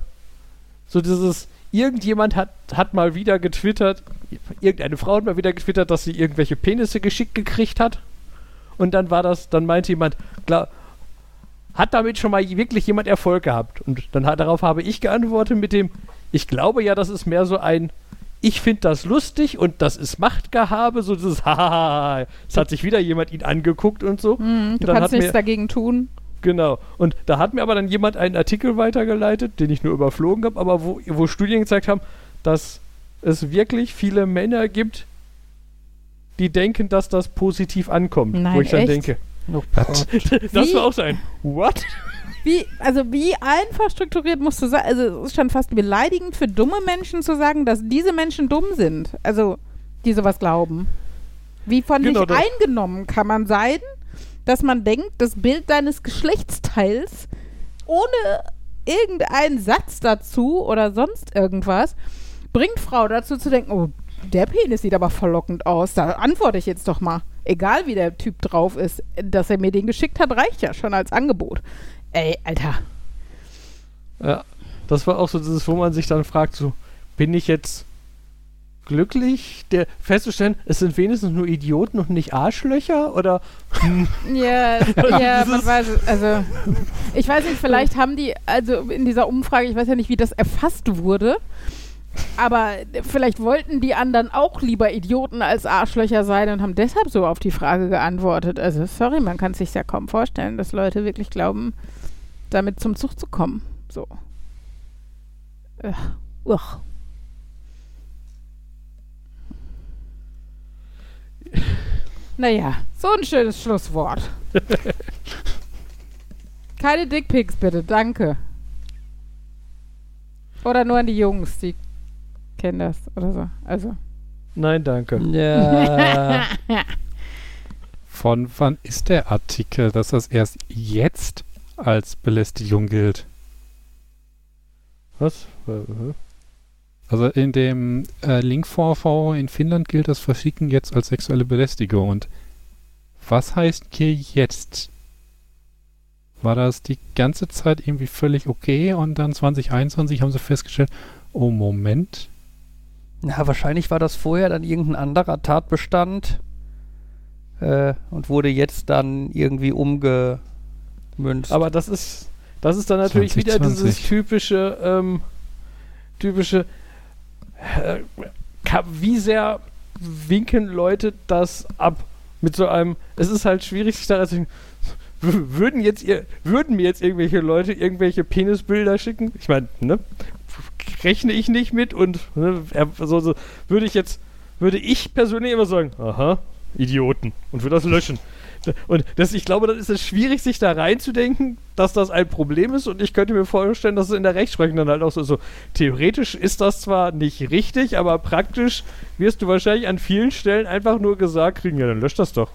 so dieses, irgendjemand hat, hat mal wieder getwittert, irgendeine Frau hat mal wieder getwittert, dass sie irgendwelche Penisse geschickt gekriegt hat. Und dann war das, dann meinte jemand, klar, hat damit schon mal wirklich jemand Erfolg gehabt? Und dann hat, darauf habe ich geantwortet mit dem, ich glaube ja, das ist mehr so ein, ich finde das lustig und das ist Machtgehabe, so dieses, *laughs* hahaha, es hat sich wieder jemand ihn angeguckt und so. Hm, du dann kannst hat nichts mir- dagegen tun. Genau. Und da hat mir aber dann jemand einen Artikel weitergeleitet, den ich nur überflogen habe, aber wo, wo Studien gezeigt haben, dass es wirklich viele Männer gibt, die denken, dass das positiv ankommt. Nein, wo ich dann echt? denke, Oh *laughs* das war auch so ein What? Wie, also wie einfach strukturiert musst du sein? Also es ist schon fast beleidigend für dumme Menschen zu sagen, dass diese Menschen dumm sind. Also, die sowas glauben. Wie von Genau, sich eingenommen kann man sein, dass man denkt, das Bild deines Geschlechtsteils ohne irgendeinen Satz dazu oder sonst irgendwas bringt Frau dazu zu denken, oh, der Penis sieht aber verlockend aus. Da antworte ich jetzt doch mal. Egal wie der Typ drauf ist, dass er mir den geschickt hat, reicht ja schon als Angebot. Ey, Alter. Ja, das war auch so dieses, wo man sich dann fragt, so, bin ich jetzt glücklich, der festzustellen, es sind wenigstens nur Idioten und nicht Arschlöcher? Oder *laughs* Ja, *laughs* ja, man weiß es. Also, ich weiß nicht, vielleicht haben die, also in dieser Umfrage, ich weiß ja nicht, wie das erfasst wurde, aber vielleicht wollten die anderen auch lieber Idioten als Arschlöcher sein und haben deshalb so auf die Frage geantwortet. Also, sorry, man kann es sich ja kaum vorstellen, dass Leute wirklich glauben, damit zum Zug zu kommen. So. Ugh. Ugh. Naja, so ein schönes Schlusswort. *laughs* Keine Dickpics bitte, danke. Oder nur an die Jungs, die kennen das oder so. Also. Nein, danke. Ja. *laughs* Von wann ist der Artikel, dass das erst jetzt als Belästigung gilt? Was? Äh, Also in dem äh, Link-VV in Finnland gilt das Verschicken jetzt als sexuelle Belästigung. Und was heißt hier jetzt? War das die ganze Zeit irgendwie völlig okay und dann 2021 haben sie festgestellt, oh Moment, Na, wahrscheinlich war das vorher dann irgendein anderer Tatbestand äh, und wurde jetzt dann irgendwie umgemünzt. Aber das ist, das ist dann natürlich wieder 2020. dieses typische, ähm, typische, äh, wie sehr winken Leute das ab mit so einem, es ist halt schwierig, sich daran zu denken, würden jetzt ihr, würden mir jetzt irgendwelche Leute irgendwelche Penisbilder schicken? Ich meine, ne? Rechne ich nicht mit und ne, so, so, würde ich jetzt, würde ich persönlich immer sagen, aha, Idioten und würde das löschen. Und das, ich glaube, das ist es schwierig, sich da reinzudenken, dass das ein Problem ist. Und ich könnte mir vorstellen, dass es in der Rechtsprechung dann halt auch so, so theoretisch ist das zwar nicht richtig, aber praktisch wirst du wahrscheinlich an vielen Stellen einfach nur gesagt kriegen, ja, dann löscht das doch.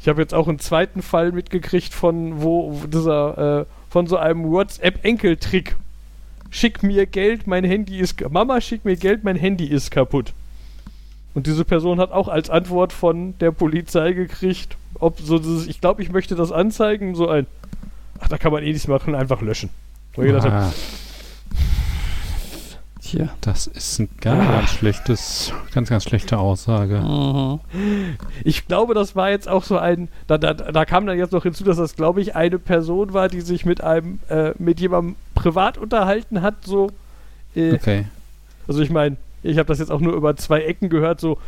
Ich habe jetzt auch einen zweiten Fall mitgekriegt von wo dieser äh, von so einem WhatsApp-Enkeltrick. Schick mir Geld, mein Handy ist Mama, schick mir Geld, mein Handy ist kaputt. Und diese Person hat auch als Antwort von der Polizei gekriegt, ob so dieses, ich glaube, ich möchte das anzeigen, so ein, ach, da kann man eh nichts machen, einfach löschen. Wo ich gedacht ah, Tja. das ist ein ganz, ganz schlechtes, ganz, ganz schlechte Aussage. Mhm. Ich glaube, das war jetzt auch so ein, da, da, da kam dann jetzt noch hinzu, dass das, glaube ich, eine Person war, die sich mit einem, äh, mit jemandem privat unterhalten hat, so. Äh, Okay. Also ich meine, ich habe das jetzt auch nur über zwei Ecken gehört, so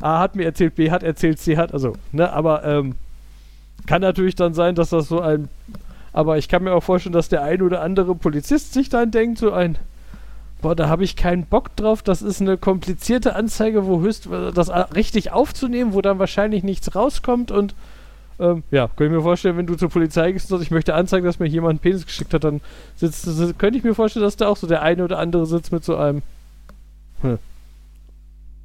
A hat mir erzählt, B hat erzählt, C hat, also, ne, aber ähm, kann natürlich dann sein, dass das so ein, aber ich kann mir auch vorstellen, dass der ein oder andere Polizist sich dann denkt, so ein, boah, da habe ich keinen Bock drauf, das ist eine komplizierte Anzeige, wo höchst, das richtig aufzunehmen, wo dann wahrscheinlich nichts rauskommt und ähm, ja, könnte ich mir vorstellen, wenn du zur Polizei gehst und sagst, ich möchte anzeigen, dass mir jemand einen Penis geschickt hat, dann sitzt, könnte ich mir vorstellen, dass da auch so der eine oder andere sitzt mit so einem hm.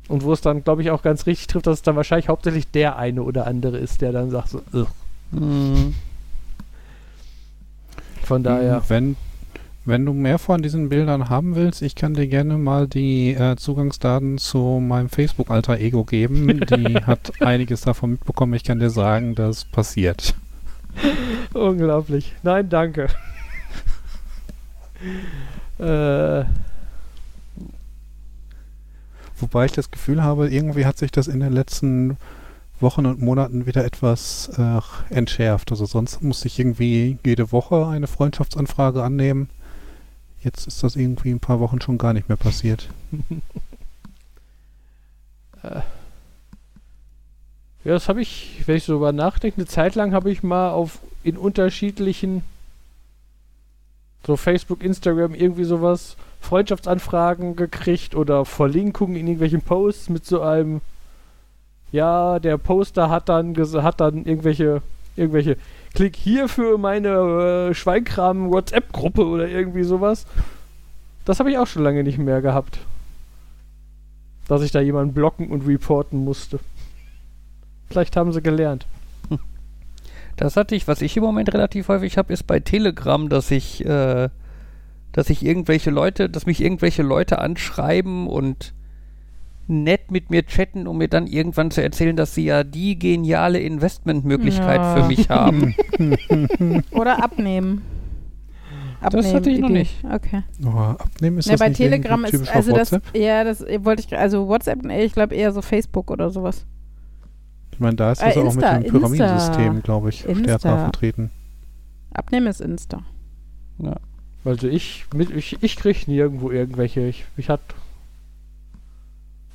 Und wo es dann, glaube ich, auch ganz richtig trifft, dass es dann wahrscheinlich hauptsächlich der eine oder andere ist, der dann sagt so, "Ugh." Mhm. von daher. Wenn, wenn du mehr von diesen Bildern haben willst, ich kann dir gerne mal die äh, Zugangsdaten zu meinem Facebook-Alter Ego geben. Die *laughs* hat einiges davon mitbekommen. Ich kann dir sagen, das passiert. Unglaublich. Nein, danke. *laughs* äh, Wobei ich das Gefühl habe, irgendwie hat sich das in den letzten Wochen und Monaten wieder etwas äh, entschärft. Also sonst musste ich irgendwie jede Woche eine Freundschaftsanfrage annehmen. Jetzt ist das irgendwie ein paar Wochen schon gar nicht mehr passiert. *laughs* äh. Ja, das habe ich, wenn ich so darüber nachdenke, eine Zeit lang habe ich mal auf in unterschiedlichen so Facebook, Instagram, irgendwie sowas, Freundschaftsanfragen gekriegt oder Verlinkungen in irgendwelchen Posts mit so einem ja, der Poster hat dann hat dann irgendwelche irgendwelche Klick hier für meine äh, Schweinkram WhatsApp Gruppe oder irgendwie sowas. Das habe ich auch schon lange nicht mehr gehabt. Dass ich da jemanden blocken und reporten musste. Vielleicht haben sie gelernt. Das hatte ich, was ich im Moment relativ häufig habe, ist bei Telegram, dass ich, äh, dass ich irgendwelche Leute, dass mich irgendwelche Leute anschreiben und nett mit mir chatten, um mir dann irgendwann zu erzählen, dass sie ja die geniale Investmentmöglichkeit Ja. für mich *laughs* haben. Oder abnehmen. Das hatte ich noch Idee. nicht. Okay. Oh, abnehmen ist Ja, das bei nicht Telegram ist also auf das WhatsApp? ja das wollte ich also WhatsApp nee, ich glaube eher so Facebook oder sowas. Ich meine, da ist Äh, das auch mit dem Pyramidensystem, glaube ich, stärker vertreten. Abnehmen ist Insta. Also ich, mit, ich, ich krieg nirgendwo irgendwelche. Ich, ich hat.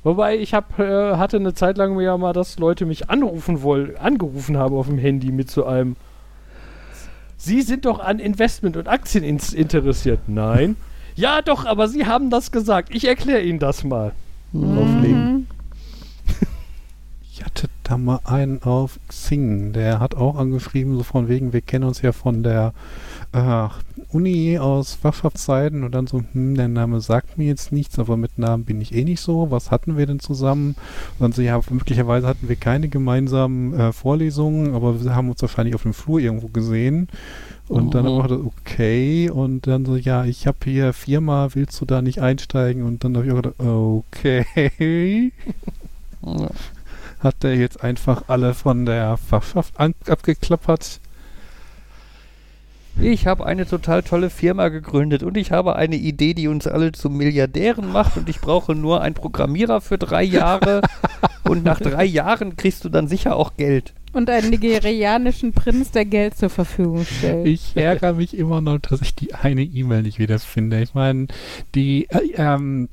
Wobei ich hab, äh, hatte eine Zeit lang ja mal, dass Leute mich anrufen wollen, angerufen haben auf dem Handy mit so einem Sie sind doch an Investment und Aktien ins interessiert. Nein. Ja, doch, aber Sie haben das gesagt. Ich erkläre Ihnen das mal. Auflegen. Mhm. Ich hatte da mal einen auf Xing, der hat auch angeschrieben, so von wegen, wir kennen uns ja von der äh, Uni aus Fachschaftszeiten und dann so, hm, der Name sagt mir jetzt nichts, aber mit Namen bin ich eh nicht so. Was hatten wir denn zusammen? Und dann so, ja, möglicherweise hatten wir keine gemeinsamen äh, Vorlesungen, aber wir haben uns wahrscheinlich auf dem Flur irgendwo gesehen. Und dann Mhm. habe ich gedacht, okay. Und dann so, ja, ich habe hier Firma, willst du da nicht einsteigen? Und dann habe ich auch gedacht, okay. *laughs* Ja. Hat der jetzt einfach alle von der Fachschaft abgeklappert? Ich habe eine total tolle Firma gegründet und ich habe eine Idee, die uns alle zu Milliardären macht und ich brauche nur einen Programmierer für drei Jahre *laughs* und nach drei Jahren kriegst du dann sicher auch Geld. Und einen nigerianischen Prinz, der Geld zur Verfügung stellt. Ich ärgere mich immer noch, dass ich die eine E-Mail nicht wiederfinde. Ich meine, die äh, ähm,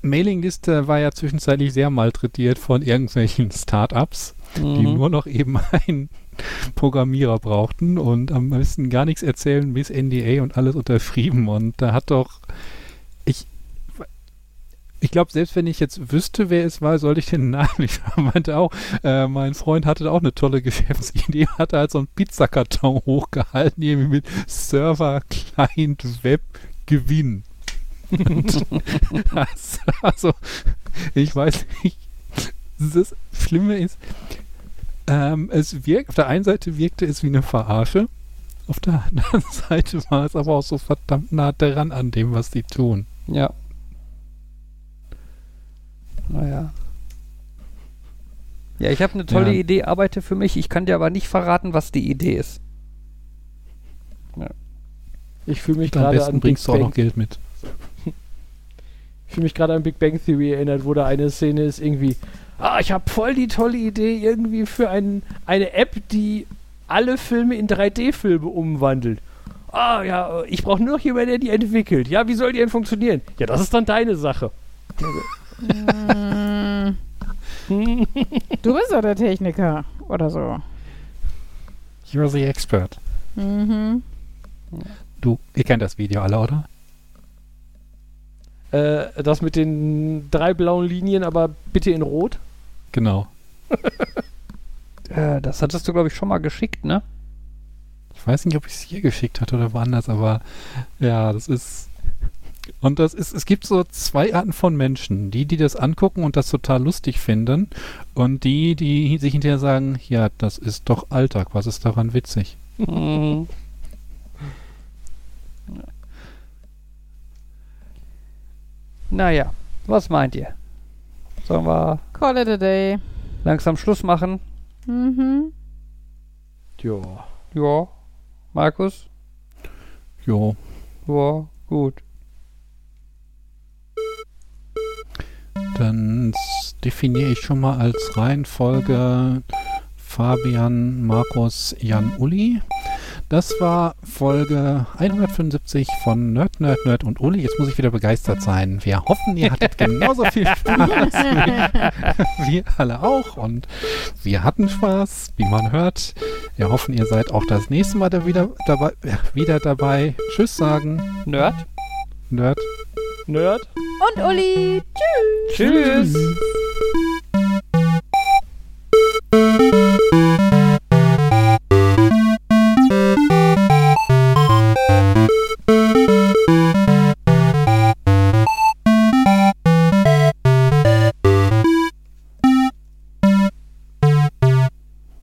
Mailingliste war ja zwischenzeitlich sehr malträtiert von irgendwelchen Startups, die Mhm. nur noch eben einen Programmierer brauchten und am besten gar nichts erzählen, bis NDA und alles unterschrieben. Und da hat doch ich ich glaube, selbst wenn ich jetzt wüsste, wer es war, sollte ich den *laughs* Namen nicht. Meinte auch, äh, mein Freund hatte auch eine tolle *laughs* Geschäftsidee, hatte halt so einen Pizzakarton hochgehalten, irgendwie mit Server, Client, Web, Gewinn. *laughs* Also, ich weiß nicht. Das Schlimme ist, ähm, es wirkt, auf der einen Seite wirkte es wie eine Verarsche, auf der *laughs* anderen Seite war es aber auch so verdammt nah dran an dem, was die tun. Ja. Naja. Ja, ich habe eine tolle Ja. Idee, arbeite für mich. Ich kann dir aber nicht verraten, was die Idee ist. Ich fühle mich Am gerade besten an Big bringst du auch noch. Geld mit. *laughs* Ich fühle mich gerade an Big Bang Theory erinnert, wo da eine Szene ist irgendwie, ah, ich habe voll die tolle Idee irgendwie für ein, eine App, die alle Filme in 3D-Filme umwandelt. Ah, ja, ich brauche nur noch jemanden, der die entwickelt. Ja, wie soll die denn funktionieren? Ja, das ist dann deine Sache. Mm, *laughs* du bist doch der Techniker oder so. You're the expert. Mhm. Du, ihr kennt das Video alle, oder? Äh, das mit den drei blauen Linien, aber bitte in Rot. Genau. *laughs* Äh, das hattest du, glaube ich, schon mal geschickt, ne? Ich weiß nicht, ob ich es hier geschickt hatte oder woanders, aber ja, das ist. *laughs* Und das ist, es gibt so zwei Arten von Menschen. Die, die das angucken und das total lustig finden und die, die sich hinterher sagen, ja, das ist doch Alltag, was ist daran witzig? Mhm. *laughs* Naja, was meint ihr? Sollen wir Call it a day. langsam Schluss machen? Mhm. Ja. Ja. Markus? Jo. Ja, gut. Dann definiere ich schon mal als Reihenfolge Fabian, Markus, Jan, Uli. Das war Folge 175 von Nerd, Nerd, Nerd und Uli. Jetzt muss ich wieder begeistert sein. Wir hoffen, ihr hattet genauso viel *laughs* Spaß. wie wir alle auch. Und wir hatten Spaß, wie man hört. Wir hoffen, ihr seid auch das nächste Mal da wieder, dabei, wieder dabei. Tschüss sagen. Nerd. Nerd. Nerd. Und Uli. Tschüss. Tschüss. Tschüss.